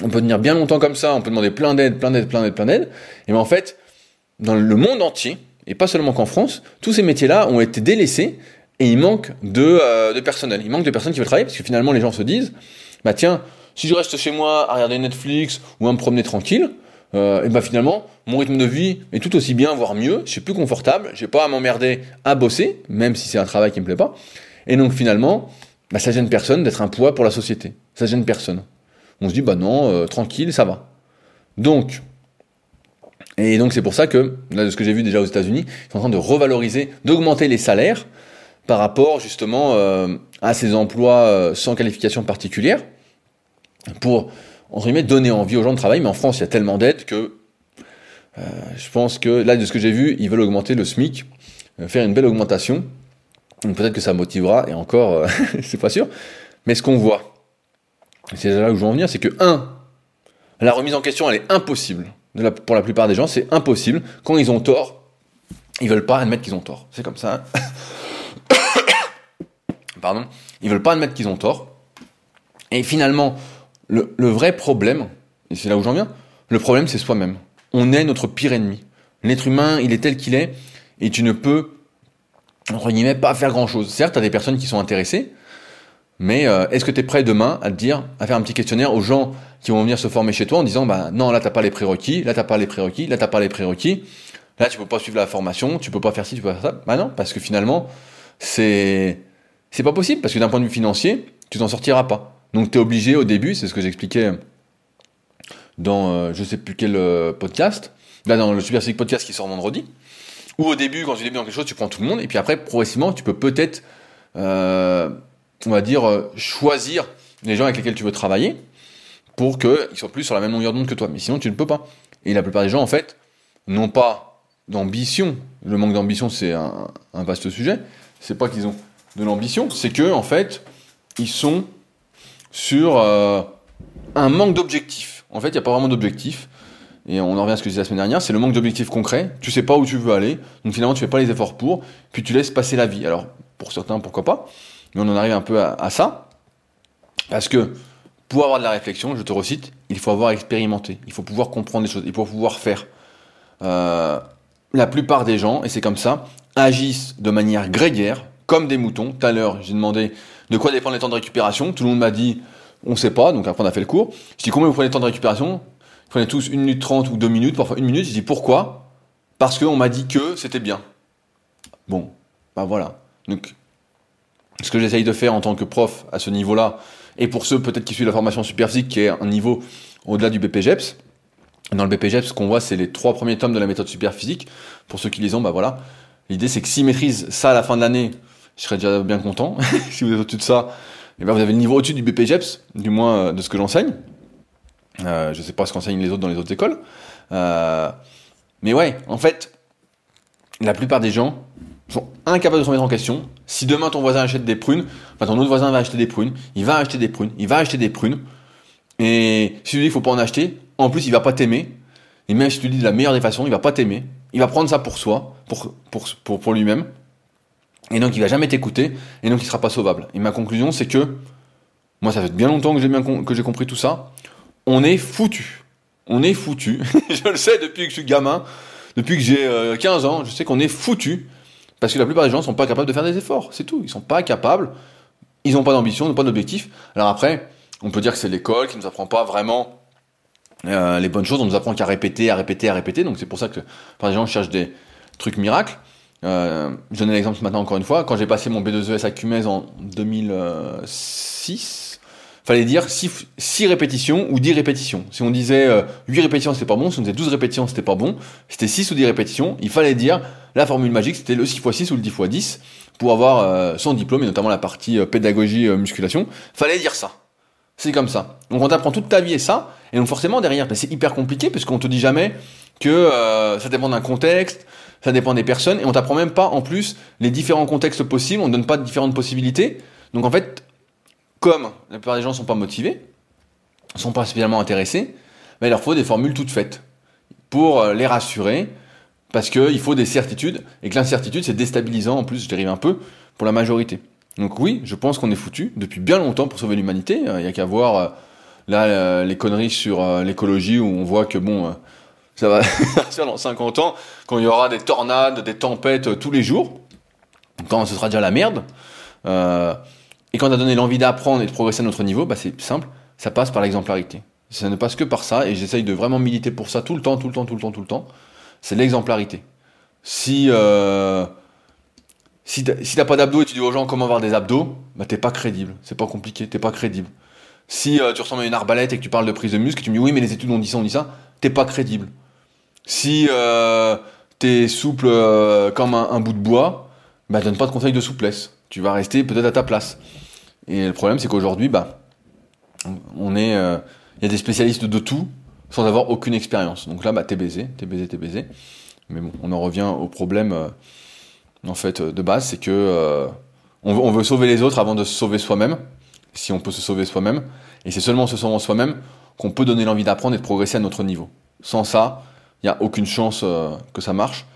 on peut tenir bien longtemps comme ça, on peut demander plein d'aides, plein d'aides, plein d'aides, plein d'aides, et bien en fait, dans le monde entier, et pas seulement qu'en France, tous ces métiers-là ont été délaissés et il manque de, euh, de, personnel. Il manque de personnes qui veulent travailler parce que finalement les gens se disent, bah tiens, si je reste chez moi à regarder Netflix ou à me promener tranquille, euh, et bah finalement mon rythme de vie est tout aussi bien, voire mieux. Je suis plus confortable, j'ai pas à m'emmerder à bosser, même si c'est un travail qui me plaît pas. Et donc finalement, bah, ça gêne personne d'être un poids pour la société. Ça gêne personne. On se dit bah non, euh, tranquille, ça va. Donc et donc c'est pour ça que, là de ce que j'ai vu déjà aux États-Unis, ils sont en train de revaloriser, d'augmenter les salaires par rapport justement euh, à ces emplois euh, sans qualification particulière, pour, entre guillemets, donner envie aux gens de travailler. Mais en France, il y a tellement d'aides que je pense que, là de ce que j'ai vu, ils veulent augmenter le SMIC, faire une belle augmentation. Donc peut-être que ça motivera, et encore, <laughs> c'est pas sûr. Mais ce qu'on voit, c'est là où je veux en venir, c'est que, un, la remise en question, elle est impossible pour la plupart des gens, c'est impossible. Quand ils ont tort, ils veulent pas admettre qu'ils ont tort. C'est comme ça. <coughs> Pardon. Ils veulent pas admettre qu'ils ont tort. Et finalement, le, vrai problème, et c'est là où j'en viens, le problème c'est soi-même. On est notre pire ennemi. L'être humain, il est tel qu'il est, et tu ne peux, entre guillemets, pas faire grand-chose. Certes, tu as des personnes qui sont intéressées, mais euh, est-ce que tu es prêt demain à te dire, à faire un petit questionnaire aux gens qui vont venir se former chez toi en disant, bah non, là t'as pas les prérequis, là t'as pas les prérequis, là t'as pas les prérequis, là tu peux pas suivre la formation, tu peux pas faire ci, tu peux pas faire ça. Bah non, parce que finalement, c'est c'est pas possible, parce que d'un point de vue financier, tu t'en sortiras pas. Donc tu es obligé au début, c'est ce que j'expliquais dans euh, je sais plus quel euh, podcast, là dans le Super Podcast qui sort vendredi, où au début, quand tu débutes dans quelque chose, tu prends tout le monde, et puis après, progressivement, tu peux peut-être on va dire, euh, choisir les gens avec lesquels tu veux travailler pour qu'ils soient plus sur la même longueur d'onde que toi. Mais sinon, tu ne peux pas. Et la plupart des gens, en fait, n'ont pas d'ambition. Le manque d'ambition, c'est un, vaste sujet. C'est pas qu'ils ont de l'ambition, c'est que, en fait, ils sont sur euh, un manque d'objectifs. En fait, il n'y a pas vraiment d'objectifs. Et on en revient à ce que je disais la semaine dernière, c'est le manque d'objectifs concrets. Tu sais pas où tu veux aller, donc finalement tu fais pas les efforts pour, puis tu laisses passer la vie. Alors pour certains, pourquoi pas mais on en arrive un peu à, ça, parce que pour avoir de la réflexion, je te recite, il faut avoir expérimenté, il faut pouvoir comprendre des choses, il faut pouvoir faire. Euh, la plupart des gens, et c'est comme ça, agissent de manière grégaire, comme des moutons. Tout à l'heure, j'ai demandé de quoi dépendent les temps de récupération. Tout le monde m'a dit, on ne sait pas, donc après on a fait le cours. Je dis, combien vous prenez le temps de récupération? Vous prenez tous 1 minute 30 ou 2 minutes, parfois 1 minute. Je dis, pourquoi? Parce qu'on m'a dit que c'était bien. Bon, ben voilà. Donc, ce que j'essaye de faire en tant que prof à ce niveau-là, et pour ceux peut-être qui suivent la formation Superphysique, qui est un niveau au-delà du BPGEPS, dans le BPGEPS, ce qu'on voit, c'est les trois premiers tomes de la méthode Superphysique. Pour ceux qui les ont, bah voilà. L'idée, c'est que s'ils maîtrisent ça à la fin de l'année, je serais déjà bien content. <laughs> si vous êtes au-dessus de ça, eh ben vous avez le niveau au-dessus du BPGEPS, du moins euh, de ce que j'enseigne. Euh, je sais pas ce qu'enseignent les autres dans les autres écoles. Euh, mais ouais, en fait, la plupart des gens sont incapables de se remettre en question. Si demain ton voisin achète des prunes, ton autre voisin va acheter des prunes, il va acheter des prunes, il va acheter des prunes, et si tu lui dis qu'il faut pas en acheter, en plus il va pas t'aimer, et même si tu lui dis de la meilleure des façons, il va pas t'aimer, il va prendre ça pour soi, pour, pour, pour, pour lui-même, et donc il va jamais t'écouter, et donc il sera pas sauvable. Et ma conclusion c'est que, moi ça fait bien longtemps que j'ai bien que j'ai compris tout ça, on est foutu. On est foutu. <laughs> je le sais depuis que je suis gamin, depuis que j'ai 15 euh, ans, je sais qu'on est foutu parce que la plupart des gens ne sont pas capables de faire des efforts, c'est tout. Ils sont pas capables, ils n'ont pas d'ambition, ils n'ont pas d'objectif. Alors après, on peut dire que c'est l'école qui ne nous apprend pas vraiment euh, les bonnes choses, on nous apprend qu'à répéter, à répéter, à répéter. Donc c'est pour ça que par les gens cherchent des trucs miracles. Euh, je donne l'exemple maintenant encore une fois. Quand j'ai passé mon B2ES à Cumez en 2006, fallait dire 6, répétitions ou 10 répétitions. Si on disait 8 répétitions, c'était pas bon. Si on disait 12 répétitions, c'était pas bon. C'était 6 ou 10 répétitions. Il fallait dire la formule magique, c'était le 6x6 ou le 10x10 pour avoir son diplôme et notamment la partie pédagogie musculation. Fallait dire ça. C'est comme ça. Donc on t'apprend toute ta vie et ça, et donc forcément derrière, ben, c'est hyper compliqué parce qu'on te dit jamais que euh, ça dépend d'un contexte, ça dépend des personnes, et on t'apprend même pas en plus les différents contextes possibles, on ne donne pas de différentes possibilités. Donc en fait, comme la plupart des gens sont pas motivés, sont pas spécialement intéressés, ben, il leur faut des formules toutes faites pour euh, les rassurer, parce qu'il faut des certitudes, et que l'incertitude c'est déstabilisant en plus, je dérive un peu, pour la majorité. Donc oui, je pense qu'on est foutu depuis bien longtemps pour sauver l'humanité. Il n'y a qu'à voir euh, là euh, les conneries sur euh, l'écologie où on voit que bon, ça va <laughs> faire dans 50 ans quand il y aura des tornades, des tempêtes tous les jours, quand ce sera déjà la merde. Et quand on a donné l'envie d'apprendre et de progresser à notre niveau, bah c'est simple, ça passe par l'exemplarité. Ça ne passe que par ça et j'essaye de vraiment militer pour ça tout le temps, tout le temps, tout le temps, tout le temps. C'est l'exemplarité. Si si t'as pas d'abdos et tu dis aux gens comment avoir des abdos, bah t'es pas crédible. C'est pas compliqué, t'es pas crédible. Si euh, tu ressembles à une arbalète et que tu parles de prise de muscle, tu me dis oui mais les études ont dit ça, on dit ça, t'es pas crédible. Si euh, t'es souple euh, comme un, bout de bois, bah donne pas de conseil de souplesse. Tu vas rester peut-être à ta place. Et le problème c'est qu'aujourd'hui, bah, on est, il euh, y a des spécialistes de tout sans avoir aucune expérience. Donc là, bah t'es baisé, t'es baisé, t'es baisé. Mais bon, on en revient au problème en fait, de base, c'est que euh, on, veut sauver les autres avant de se sauver soi-même, si on peut se sauver soi-même. Et c'est seulement en se sauvant soi-même qu'on peut donner l'envie d'apprendre et de progresser à notre niveau. Sans ça, il n'y a aucune chance euh, que ça marche.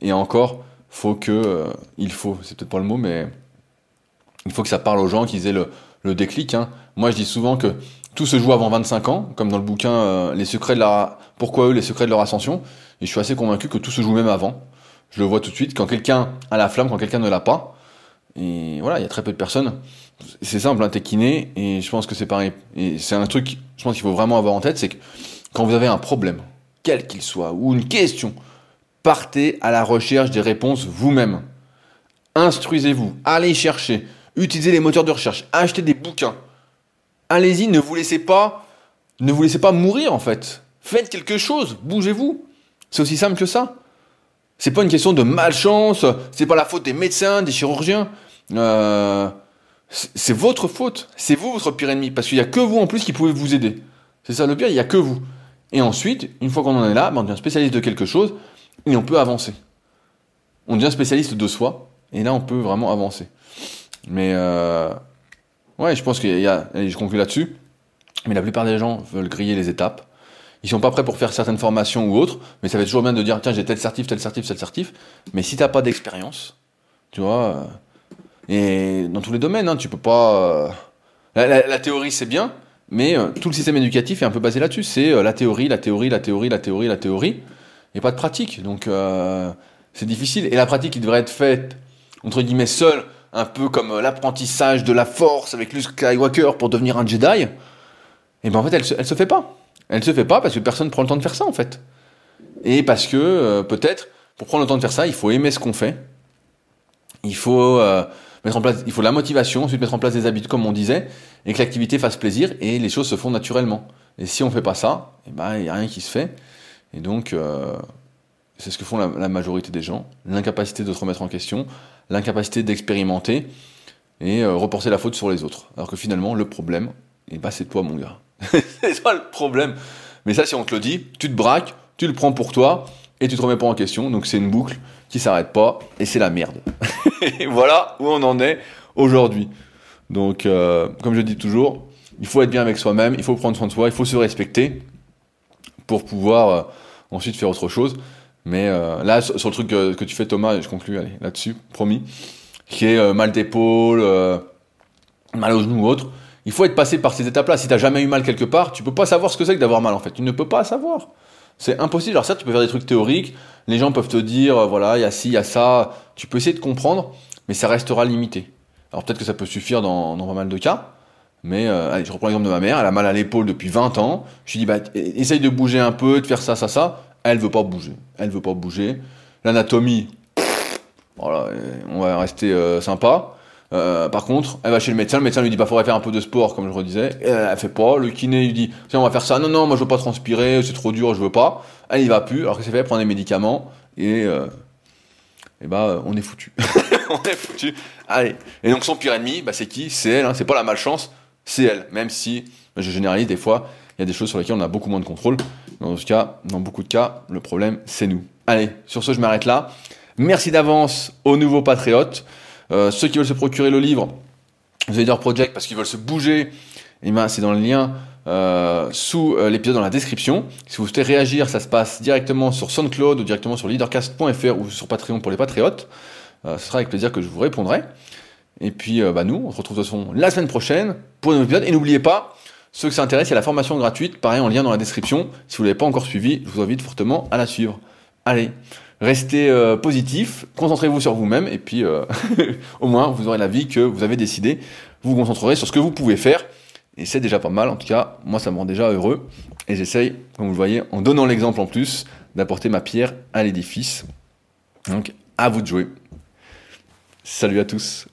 Et encore, faut que, euh, il faut, c'est peut-être pas le mot, mais il faut que ça parle aux gens, qu'ils aient le, le déclic. Hein. Moi, je dis souvent que tout se joue avant 25 ans, comme dans le bouquin Les secrets de la, pourquoi eux, les secrets de leur ascension. Et je suis assez convaincu que tout se joue même avant. Je le vois tout de suite quand quelqu'un a la flamme, quand quelqu'un ne l'a pas. Et voilà, il y a très peu de personnes. C'est simple, hein, t'es et je pense que c'est pareil. Et c'est un truc, je pense qu'il faut vraiment avoir en tête, c'est que quand vous avez un problème, quel qu'il soit, ou une question, partez à la recherche des réponses vous-même. Instruisez-vous, allez chercher, utilisez les moteurs de recherche, achetez des bouquins. Allez-y, ne vous laissez pas, ne vous laissez pas mourir en fait. Faites quelque chose, bougez-vous. C'est aussi simple que ça. C'est pas une question de malchance, c'est pas la faute des médecins, des chirurgiens. Euh, c'est votre faute, c'est vous votre pire ennemi, parce qu'il y a que vous en plus qui pouvez vous aider. C'est ça le pire, il y a que vous. Et ensuite, une fois qu'on en est là, ben, on devient spécialiste de quelque chose et on peut avancer. On devient spécialiste de soi et là on peut vraiment avancer. Mais euh, ouais, je pense qu'il y a, et je conclue là-dessus. Mais la plupart des gens veulent griller les étapes ils sont pas prêts pour faire certaines formations ou autres, mais ça fait toujours bien de dire tiens j'ai tel certif, tel certif, tel certif. Mais si t'as pas d'expérience, tu vois, euh, et dans tous les domaines, hein, tu peux pas. Euh, la, théorie c'est bien, mais tout le système éducatif est un peu basé là-dessus. C'est la théorie, la théorie, la théorie, la théorie, la théorie, et pas de pratique. Donc c'est difficile. Et la pratique qui devrait être faite entre guillemets seule, un peu comme l'apprentissage de la force avec Luke Skywalker pour devenir un Jedi. Et eh ben en fait elle elle se fait pas. Elle se fait pas parce que personne ne prend le temps de faire ça en fait. Et parce que euh, peut-être pour prendre le temps de faire ça, il faut aimer ce qu'on fait. Il faut euh, mettre en place, il faut la motivation, ensuite mettre en place des habitudes comme on disait, et que l'activité fasse plaisir et les choses se font naturellement. Et si on fait pas ça, eh ben il y a rien qui se fait. Et donc euh, c'est ce que font la, majorité des gens, l'incapacité de se remettre en question, l'incapacité d'expérimenter et reporter la faute sur les autres. Alors que finalement le problème, eh ben, c'est toi mon gars. <laughs> c'est ça le problème. Mais ça, si on te le dit, tu te braques, tu le prends pour toi et tu te remets pas en question. Donc c'est une boucle qui s'arrête pas et c'est la merde. et <laughs> voilà où on en est aujourd'hui. Donc, euh, comme je dis toujours, il faut être bien avec soi-même, il faut prendre soin de soi, il faut se respecter pour pouvoir euh, ensuite faire autre chose. Mais euh, là, sur, le truc que, tu fais, Thomas, je conclue là-dessus, promis, qui est mal d'épaule, mal au genou ou autre il faut être passé par ces étapes-là. Si t'as jamais eu mal quelque part, tu peux pas savoir ce que c'est que d'avoir mal en fait. Tu ne peux pas savoir. C'est impossible. Alors ça, tu peux faire des trucs théoriques. Les gens peuvent te dire, euh, voilà, il y a ci, il y a ça. Tu peux essayer de comprendre, mais ça restera limité. Alors peut-être que ça peut suffire dans, pas mal de cas. Mais euh, allez, je reprends l'exemple de ma mère. Elle a mal à l'épaule depuis 20 ans. Je lui dis, bah, essaye de bouger un peu, de faire ça, ça, ça. Elle veut pas bouger. Elle veut pas bouger. L'anatomie, Voilà, on va rester sympa. par contre, elle va chez le médecin, le médecin lui dit bah faudrait faire un peu de sport comme je redisais, et elle, fait pas, le kiné lui dit tiens on va faire ça, non non moi je veux pas transpirer, c'est trop dur, je veux pas, elle y va plus, alors que c'est fait, prendre des médicaments, et, et bah on est foutu. <laughs> on est foutu. Allez. Et donc son pire ennemi, bah, c'est qui? C'est elle, hein. c'est pas la malchance, c'est elle. Même si, je généralise des fois, il y a des choses sur lesquelles on a beaucoup moins de contrôle. Dans ce cas, dans beaucoup de cas, le problème, c'est nous. Allez, sur ce, je m'arrête là. Merci d'avance aux nouveaux patriotes. Euh, ceux qui veulent se procurer le livre, The Leader Project, parce qu'ils veulent se bouger, eh ben, c'est dans le lien euh, sous euh, l'épisode dans la description. Si vous souhaitez réagir, ça se passe directement sur SoundCloud ou directement sur leadercast.fr ou sur Patreon pour les patriotes. Ce sera avec plaisir que je vous répondrai. Et puis, euh, bah, nous, on se retrouve de toute façon la semaine prochaine pour un nouvel épisode. Et n'oubliez pas, ceux que ça intéresse, il y a la formation gratuite, pareil en lien dans la description. Si vous ne l'avez pas encore suivi, je vous invite fortement à la suivre. Allez, restez euh, positif, concentrez-vous sur vous-même, et puis <laughs> au moins vous aurez la vie que vous avez décidé. Vous vous concentrerez sur ce que vous pouvez faire, et c'est déjà pas mal. En tout cas, moi, ça me rend déjà heureux, et j'essaye, comme vous le voyez, en donnant l'exemple en plus, d'apporter ma pierre à l'édifice. Donc, à vous de jouer. Salut à tous.